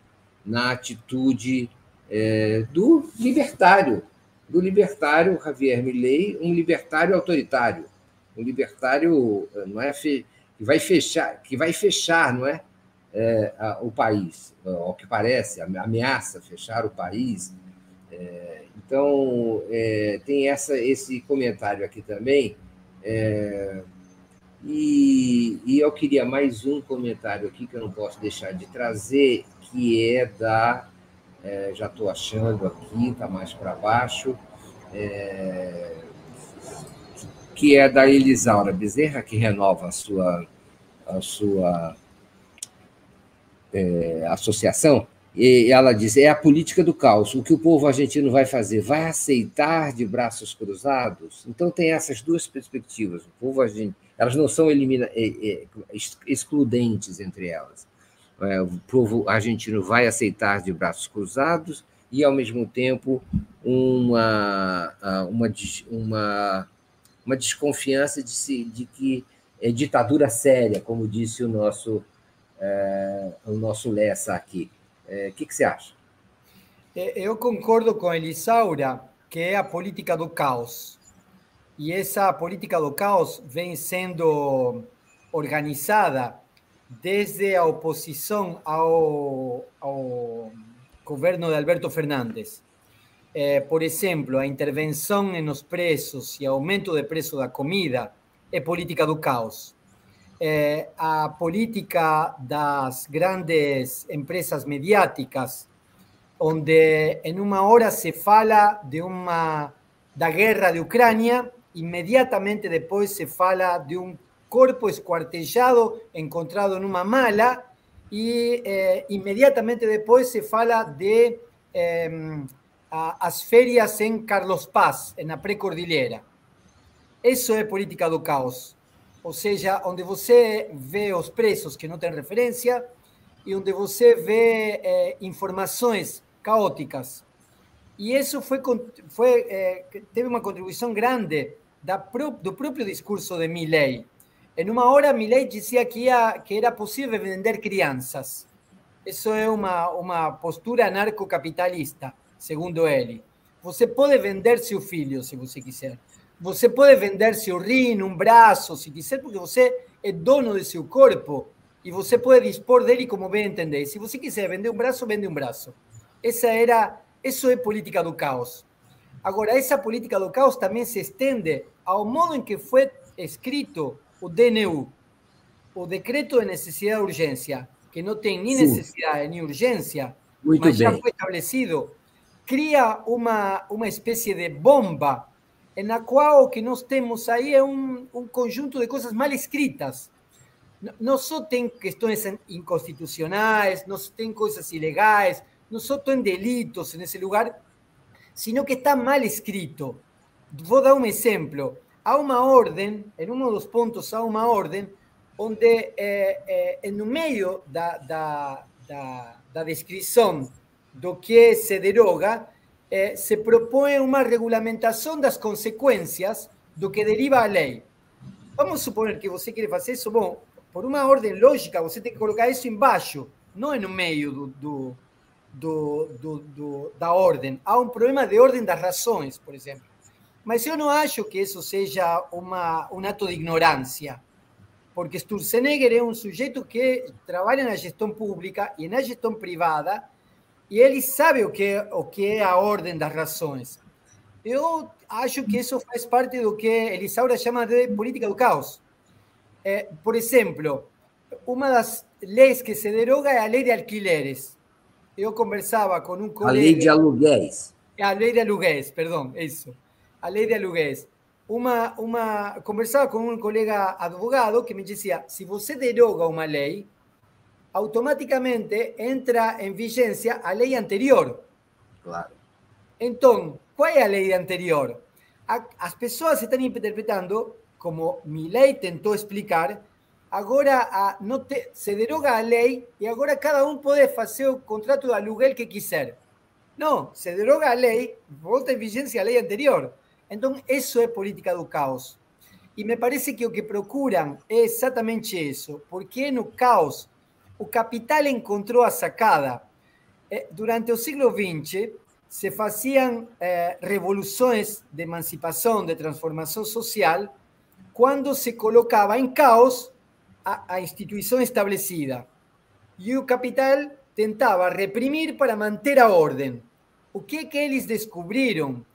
na atitude é, do libertário, do libertário Javier Milei, um libertário autoritário, um libertário não é que vai fechar, que vai fechar, não é, é a, o país, ao que parece, ameaça fechar o país. É, então, é, tem essa, esse comentário aqui também. É, e, e, eu queria mais um comentário aqui que eu não posso deixar de trazer, que é da. É, já estou achando aqui, está mais para baixo, é, que é da Elisaura Bezerra, que renova a sua, a sua é, associação, e ela diz: é a política do caos. O que o povo argentino vai fazer? Vai aceitar de braços cruzados? Então, tem essas duas perspectivas. O povo argentino, elas não são elimina, excludentes entre elas. É, o povo argentino vai aceitar de braços cruzados e, ao mesmo tempo, uma, uma, uma, uma desconfiança de, de que é ditadura séria, como disse o nosso, é, o nosso Lessa aqui. É, o que, que você acha? Eu concordo com Elisaura, que é a política do caos. E essa política do caos vem sendo organizada desde a oposição ao, ao governo de Alberto Fernandes. Eh, por exemplo, a intervenção nos preços e aumento de preço da comida é política do caos. Eh, a política das grandes empresas mediáticas, onde em uma hora se fala de uma da guerra de Ucrânia, imediatamente depois se fala de um corpo esquartejado encontrado numa mala e eh, imediatamente depois se fala de eh, as férias em Carlos Paz, na pré-cordilheira. Isso é política do caos. Ou seja, onde você vê os preços que não têm referência e onde você vê eh, informações caóticas. E isso foi, foi eh, teve uma contribuição grande da, do próprio discurso de Milley em uma hora, Milley dizia que, ia, que era possível vender crianças. Isso é uma, uma postura anarcocapitalista, segundo ele. Você pode vender seu filho, se você quiser. Você pode vender seu rim, um braço, se quiser, porque você é dono de seu corpo e você pode dispor dele como bem entender. Se você quiser vender um braço, vende um braço. Essa era, isso é política do caos. Agora, essa política do caos também se estende ao modo em que foi escrito o DNU, o decreto de necessidade e urgência, que não tem nem necessidade nem urgência, Muito mas bem. já foi estabelecido, cria uma, uma espécie de bomba na qual que nós temos aí é um, um conjunto de coisas mal escritas. Não só tem questões inconstitucionais, não tem coisas ilegais, não só tem delitos lugar, sino que está mal escrito. Vou dar um exemplo há uma ordem, em um dos pontos há uma ordem, onde é, é, no meio da, da, da, da, descrição que se deroga, é, se propõe uma regulamentação das consequências do que deriva a lei. Vamos supor que você quer fazer isso, bom, por uma ordem lógica, você tem que colocar isso embaixo, não no meio do, do, do, do, do da ordem. Há um problema de ordem das razões, por exemplo. Mas eu não acho que isso seja uma, um ato de ignorância, porque Sturzenegger é um sujeito que trabalha na gestão pública e na gestão privada, e ele sabe o que, o que é a ordem das razões. Eu acho que isso faz parte do que Elisaura chama de política do caos. É, por exemplo, uma das leis que se deroga é a lei de alquileres. Eu conversava com um colega... A lei de aluguéis. A lei de aluguéis, perdão, isso a lei de aluguéis. Uma, uma, conversava com um colega advogado que me dizia: se você deroga uma lei, automaticamente entra em vigência a lei anterior. Claro. Então, qual é a lei anterior? As pessoas estão interpretando, como mi lei tentou explicar, agora a, não te, se deroga a lei e agora cada um pode fazer o contrato de aluguel que quiser. Não, se deroga a lei, volta em vigência a lei anterior. Então, isso é política do caos. E me parece que o que procuram é exatamente isso, porque no caos o capital encontrou a sacada. Eh, durante o século XX, se faziam eh, revoluções de emancipação, de transformação social, quando se colocava em caos a, a instituição estabelecida. E o capital tentava reprimir para manter a ordem. O que, que eles descobriram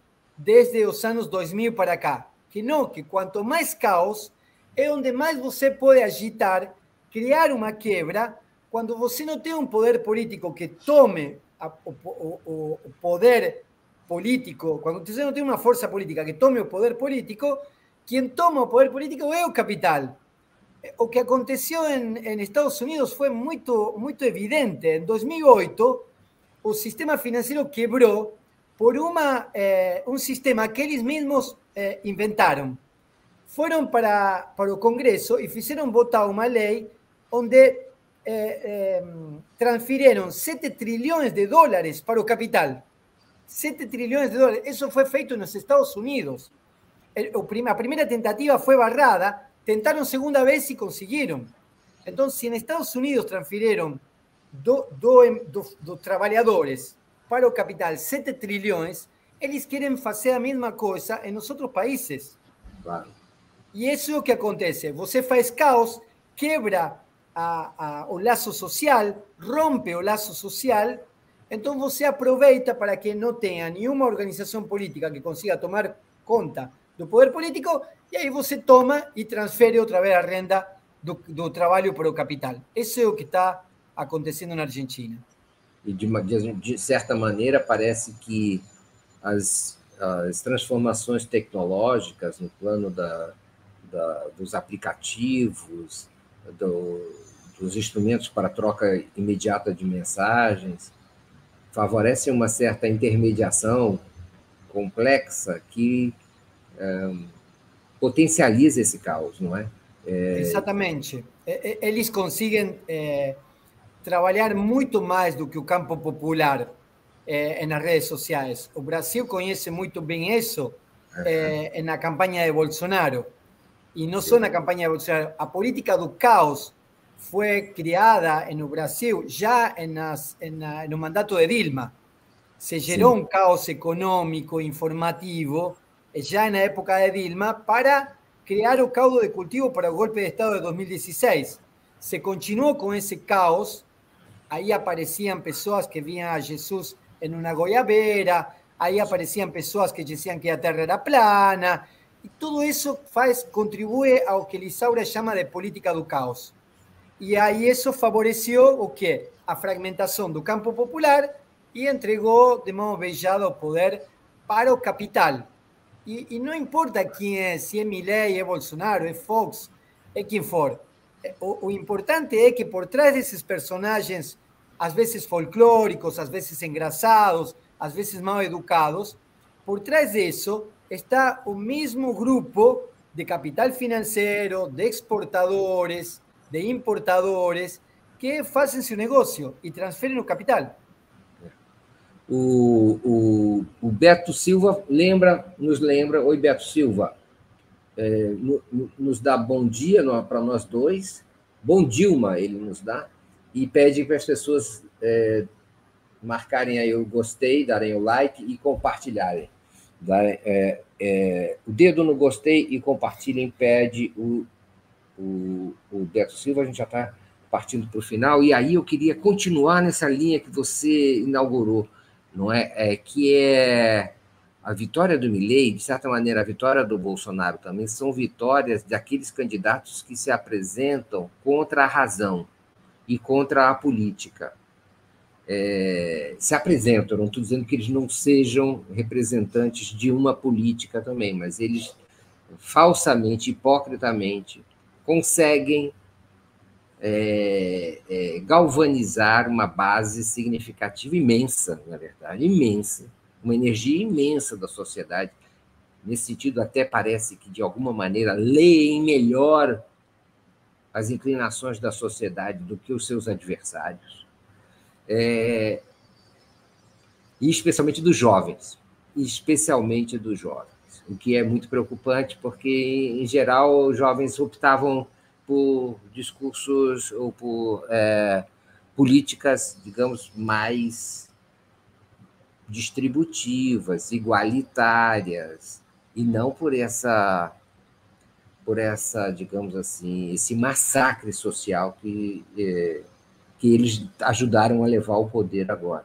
desde os anos 2000 para cá. Que não, que quanto mais caos, é onde mais você pode agitar, criar uma quebra, quando você não tem um poder político que tome o, poder político, quando você não tem uma força política que tome o poder político, quem toma o poder político é o capital. o que aconteceu em Estados Unidos foi muito, muito evidente. Em 2008, o sistema financeiro quebrou por uma, eh, um sistema que eles mesmos eh, inventaram. Foram para, para o Congresso e fizeram votar uma lei onde eh, eh, transferiram 7 trilhões de dólares para o capital. 7 trilhões de dólares. Isso foi feito nos Estados Unidos. a primeira tentativa foi barrada, tentaram segunda vez e conseguiram. Então, se em Estados Unidos transferiram dos do, do, do trabalhadores para o capital 7 trilhões, eles querem fazer a mesma coisa em outros países. Claro. E isso é o que acontece. Você faz caos, quebra a, a, o laço social, rompe o laço social, então você aproveita para que não tenha nenhuma organização política que consiga tomar conta do poder político, e aí você toma e transfere outra vez a renda do, do trabalho para o capital. Isso é o que está acontecendo na Argentina. E de, de, de certa maneira parece que as, as transformações tecnológicas no plano da, da, dos aplicativos, do, dos instrumentos para troca imediata de mensagens, favorecem uma certa intermediação complexa que é, potencializa esse caos, não é? é... Exatamente. Eles conseguem é, trabalhar muito mais do que o campo popular é, nas redes sociais. O Brasil conhece muito bem isso uhum. na campanha de Bolsonaro. E não só na campanha Bolsonaro. A política do caos foi criada no Brasil já no mandato de Dilma. Se gerou um caos econômico, informativo, ya en la época de Dilma para crear un caudo de cultivo para el golpe de Estado de 2016. Se continuó con ese caos, ahí aparecían personas que veían a Jesús en una goiabera, ahí aparecían personas que decían que la Tierra era plana, y todo eso faz, contribuye a lo que Lisaura llama de política do caos. Y ahí eso favoreció o qué? A fragmentación del campo popular y entregó de modo bellado poder para o capital, e, e não importa quem é, se é Milley, é Bolsonaro, é Fox, é quem for. O, o, importante é que por trás desses personagens, às vezes folclóricos, às vezes engraçados, às vezes mal educados, por trás disso está o mesmo grupo de capital financeiro, de exportadores, de importadores, que fazem seu negócio e transferem o capital. O, o, o Beto Silva lembra, nos lembra, oi Beto Silva, é, no, nos dá bom dia para nós dois, bom Dilma ele nos dá, e pede para as pessoas é, marcarem aí o gostei, darem o like e compartilharem. É, é, o dedo no gostei e compartilhem, pede o, o, o Beto Silva, a gente já está partindo para o final, e aí eu queria continuar nessa linha que você inaugurou não é? é que é a vitória do Milley, de certa maneira, a vitória do Bolsonaro também são vitórias daqueles candidatos que se apresentam contra a razão e contra a política. É, se apresentam, não estou dizendo que eles não sejam representantes de uma política também, mas eles falsamente, hipocritamente, conseguem é, é, galvanizar uma base significativa, imensa, na verdade, imensa, uma energia imensa da sociedade. Nesse sentido, até parece que, de alguma maneira, leem melhor as inclinações da sociedade do que os seus adversários. É, e especialmente dos jovens, especialmente dos jovens, o que é muito preocupante, porque, em geral, os jovens optavam por discursos ou por é, políticas, digamos, mais distributivas, igualitárias, e não por essa por essa, digamos assim, esse massacre social que, é, que eles ajudaram a levar ao poder agora.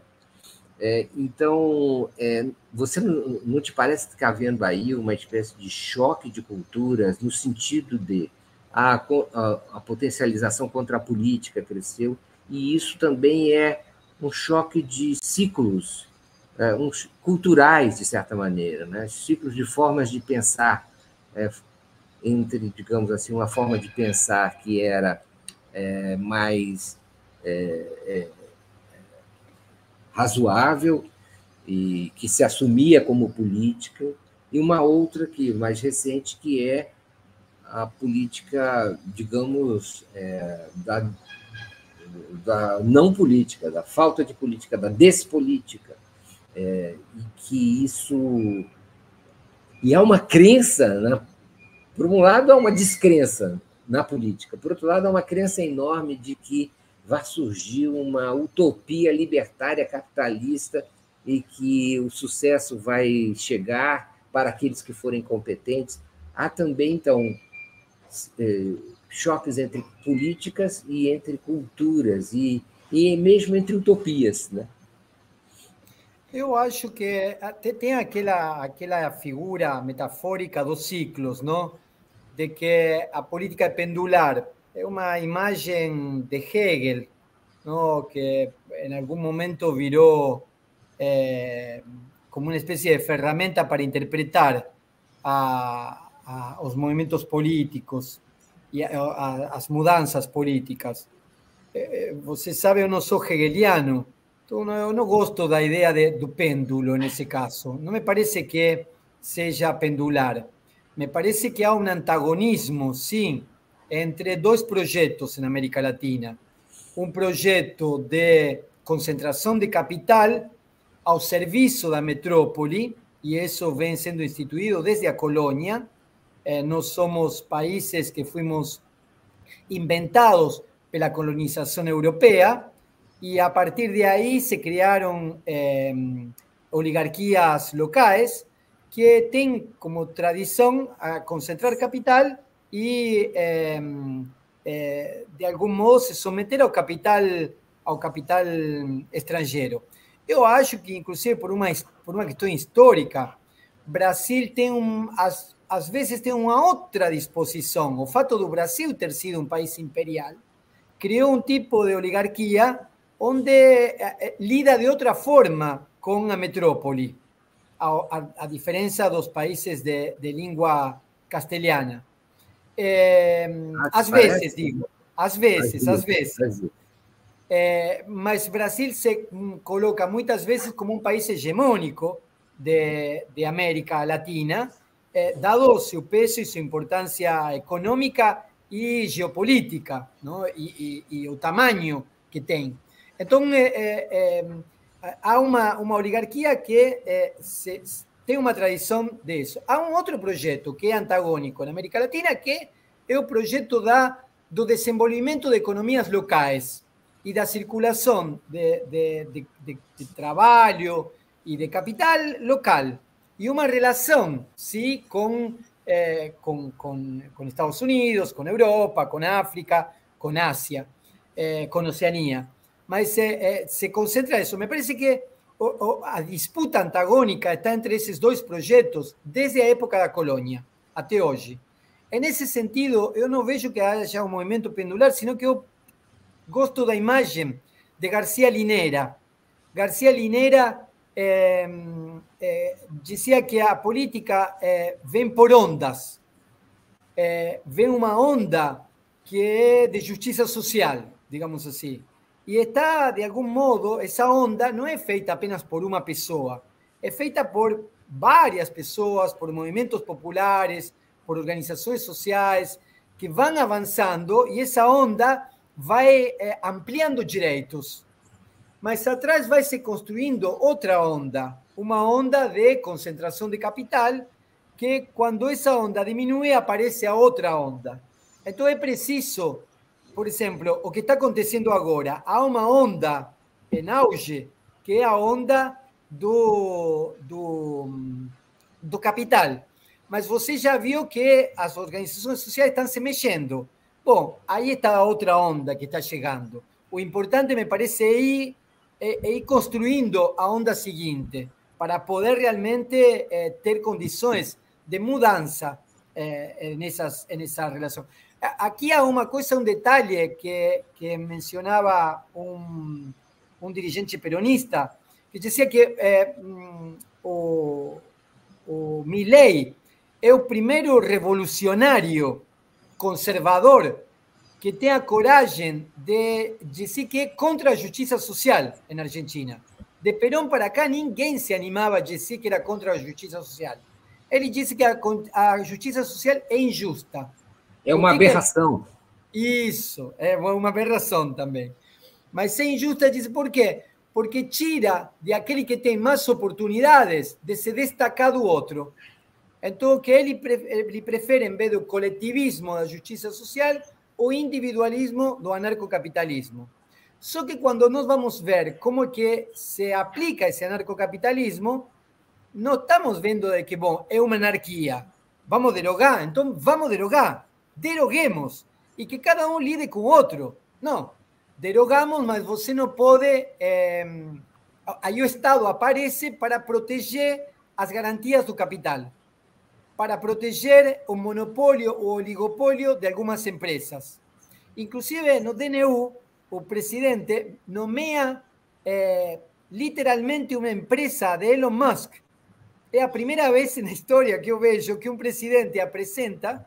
É, então, é, você não, não, te parece que está havendo aí uma espécie de choque de culturas no sentido de a, a, a potencialização contra a política cresceu, e isso também é um choque de ciclos é, uns, culturais, de certa maneira, né? ciclos de formas de pensar. É, entre, digamos assim, uma forma de pensar que era é, mais é, razoável e que se assumia como política, e uma outra que mais recente que é a política, digamos, é, da, da não política, da falta de política, da despolítica, é, e que isso e há uma crença, né? por um lado há uma descrença na política, por outro lado há uma crença enorme de que vai surgir uma utopia libertária capitalista e que o sucesso vai chegar para aqueles que forem competentes. Há também, então, é, choques entre políticas e entre culturas, e, e mesmo entre utopias. Né? Eu acho que tem aquela, aquela figura metafórica dos ciclos, não? de que a política é pendular. É uma imagem de Hegel, não? que em algum momento virou eh, como uma espécie de ferramenta para interpretar a, a, os movimentos políticos e a, as mudanças políticas. Eh, eh, você sabe, eu não sou hegeliano, então eu não gosto da ideia de, do pêndulo nesse caso. Não me parece que seja pendular. Me parece que há um antagonismo, sim, entre dois projetos na América Latina. Um projeto de concentração de capital ao serviço da metrópole, e isso vem sendo instituído desde a colônia. Eh, nós somos países que fomos inventados pela colonização europeia, e a partir de aí se criaram eh, oligarquias locais que têm como tradição a concentrar capital e, eh, eh, de algum modo, se submeter ao capital, ao capital estrangeiro. Eu acho que, inclusive, por uma, por uma questão histórica, Brasil tem um, às, às vezes tem uma outra disposição. O fato do Brasil ter sido um país imperial criou um tipo de oligarquia onde eh, lida de outra forma com a metrópole, a, a, a diferença dos países de, de língua castelhana. É, às vezes, digo, às vezes, às vezes. É, mas Brasil se coloca muitas vezes como um país hegemônico de, de América Latina, é, dado seu peso e sua importância econômica e geopolítica, não? E, e, e o tamanho que tem. Então, é, há uma, uma oligarquia que se, tem uma tradição disso. Há um outro projeto que é antagônico na América Latina, que é o projeto da, do desenvolvimento de economias locais y la circulación de, de, de, de, trabajo y de capital local y una relación ¿sí? con, eh, con, con, con, Estados Unidos, con Europa, con África, con Asia, eh, con Oceanía. Mas eh, se concentra eso. Me parece que a disputa antagónica está entre esos dos proyectos desde a época da colônia até hoje. Nesse sentido, eu não vejo que haja um movimento pendular, sino que eu gosto da imagem de Garcia Linera. Garcia Linera eh, eh, dizia que a política eh, vem por ondas. vem uma onda que é de justiça social, digamos assim. E está, de algum modo, essa onda não é feita apenas por uma pessoa, é feita por várias pessoas, por movimentos populares, por organizações sociais que vão avançando e essa onda vai é, ampliando direitos, mas atrás vai se construindo outra onda, uma onda de concentração de capital, que quando essa onda diminui, aparece a outra onda. Então é preciso, por exemplo, o que está acontecendo agora, há uma onda em auge, que é a onda do, do, do capital. Mas você já viu que as organizações sociais estão se mexendo Bom, aí está a outra onda que está chegando. O importante, me parece, é ir, é, é ir construindo a onda seguinte, para poder realmente é, ter condições de mudança é, nessas, nessa relação. Aqui há uma coisa, um detalhe que, que mencionava um, dirigente peronista, que dizia que é, o, o Milley é o primeiro revolucionário conservador que tem a coragem de dizer que é contra a justiça social na Argentina. De Perón para cá, ninguém se animava a dizer que era contra a justiça social. Ele disse que a justiça social é injusta. É uma aberração. Que... Isso, é uma aberração também. Mas é injusta, diz por quê? Porque tira de aquele que tem mais oportunidades de se destacar do outro. Então, que ele, ele prefere, em vez do coletivismo da justiça social, o individualismo do anarcocapitalismo. Só que quando nós vamos ver como que se aplica esse anarcocapitalismo, não estamos vendo de que, bom, é uma anarquia. Vamos derogar, então vamos derogar. Deroguemos. E que cada um lide com o outro. Não. Derogamos, mas você não pode. Eh, aí o Estado aparece para proteger as garantias do capital, para proteger o monopólio ou oligopólio de algumas empresas. Inclusive, no DNU, o presidente nomeia eh, literalmente uma empresa de Elon Musk é a primeira vez na história que eu vejo que um presidente apresenta.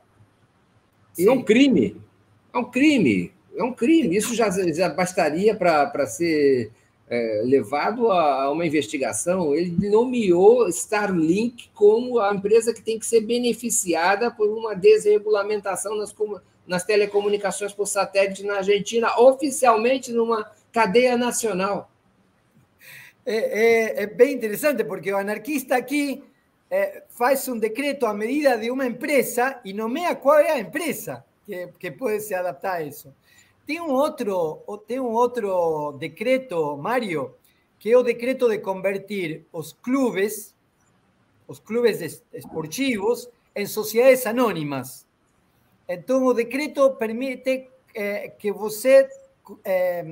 E é um crime. É um crime. É um crime. Isso já, já bastaria para ser é, levado a uma investigação. Ele nomeou Starlink como a empresa que tem que ser beneficiada por uma desregulamentação nas, nas telecomunicações por satélite na Argentina, oficialmente numa cadeia nacional é, é, é, bem interessante, porque o anarquista aqui é, faz um decreto à medida de uma empresa e nomeia qual é a empresa que, que pode se adaptar a isso. Tem um outro, tem um decreto, Mário, que é o decreto de convertir os clubes, os clubes esportivos, em sociedades anônimas. Então, o decreto permite é, que você é,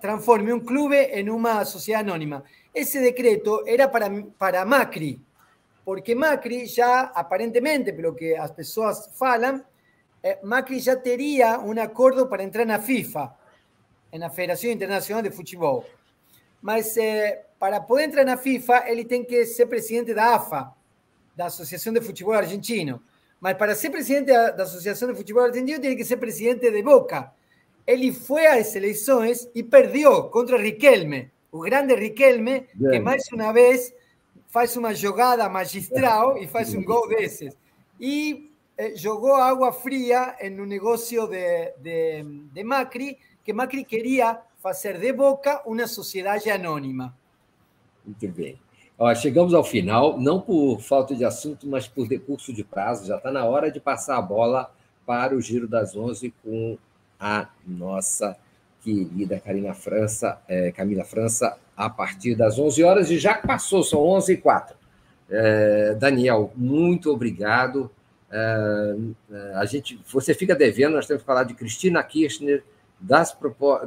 transforme un club en una sociedad anónima. Ese decreto era para, para Macri, porque Macri ya aparentemente, pero que las personas falan, eh, Macri ya tenía un acuerdo para entrar en la FIFA, en la Federación Internacional de Fútbol. Mas eh, para poder entrar en la FIFA, él tiene que ser presidente de la AFA, la Asociación de Fútbol Argentino. Mas para ser presidente de la Asociación de Fútbol Argentino, tiene que ser presidente de Boca, ele foi às eleições e perdeu contra Riquelme, o grande Riquelme, Bien. que mais uma vez faz uma jogada magistral e faz um gol desses. E eh, jogou água fria no negócio de, de, de Macri, que Macri queria fazer de Boca uma sociedade anônima. Muito bem. Ó, chegamos ao final, não por falta de assunto, mas por decurso de prazo. Já está na hora de passar a bola para o Giro das Onze com a nossa querida Karina França, é, Camila França, a partir das 11 horas, e já passou, são 11 e 04. É, Daniel, muito obrigado. É, a gente, você fica devendo, nós temos que falar de Cristina Kirchner, das,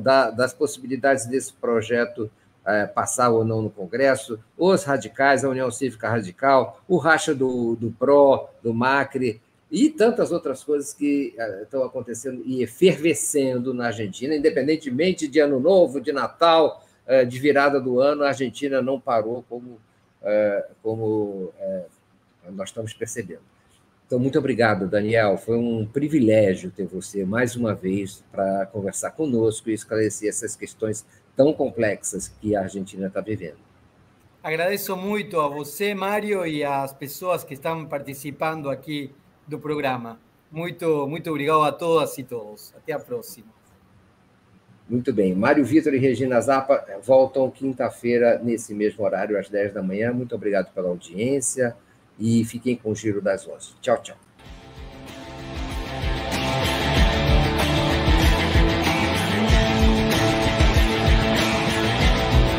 da, das possibilidades desse projeto é, passar ou não no Congresso, os radicais, a União Cívica Radical, o racha do, do PRO, do Macri, e tantas outras coisas que eh, estão acontecendo e efervescendo na Argentina, independentemente de Ano Novo, de Natal, de virada do ano, a Argentina não parou como, eh, como nós estamos percebendo. Então, muito obrigado, Daniel. Foi um privilégio ter você mais uma vez para conversar conosco e esclarecer essas questões tão complexas que a Argentina está vivendo. Agradeço muito a você, Mário, e às pessoas que estão participando aqui do programa. Muito, muito obrigado a todas e todos. Até a próxima. Muito bem. Mário Vitor e Regina Zappa voltam quinta-feira, nesse mesmo horário, às 10 da manhã. Muito obrigado pela audiência e fiquem com o Giro das 11. Tchau, tchau.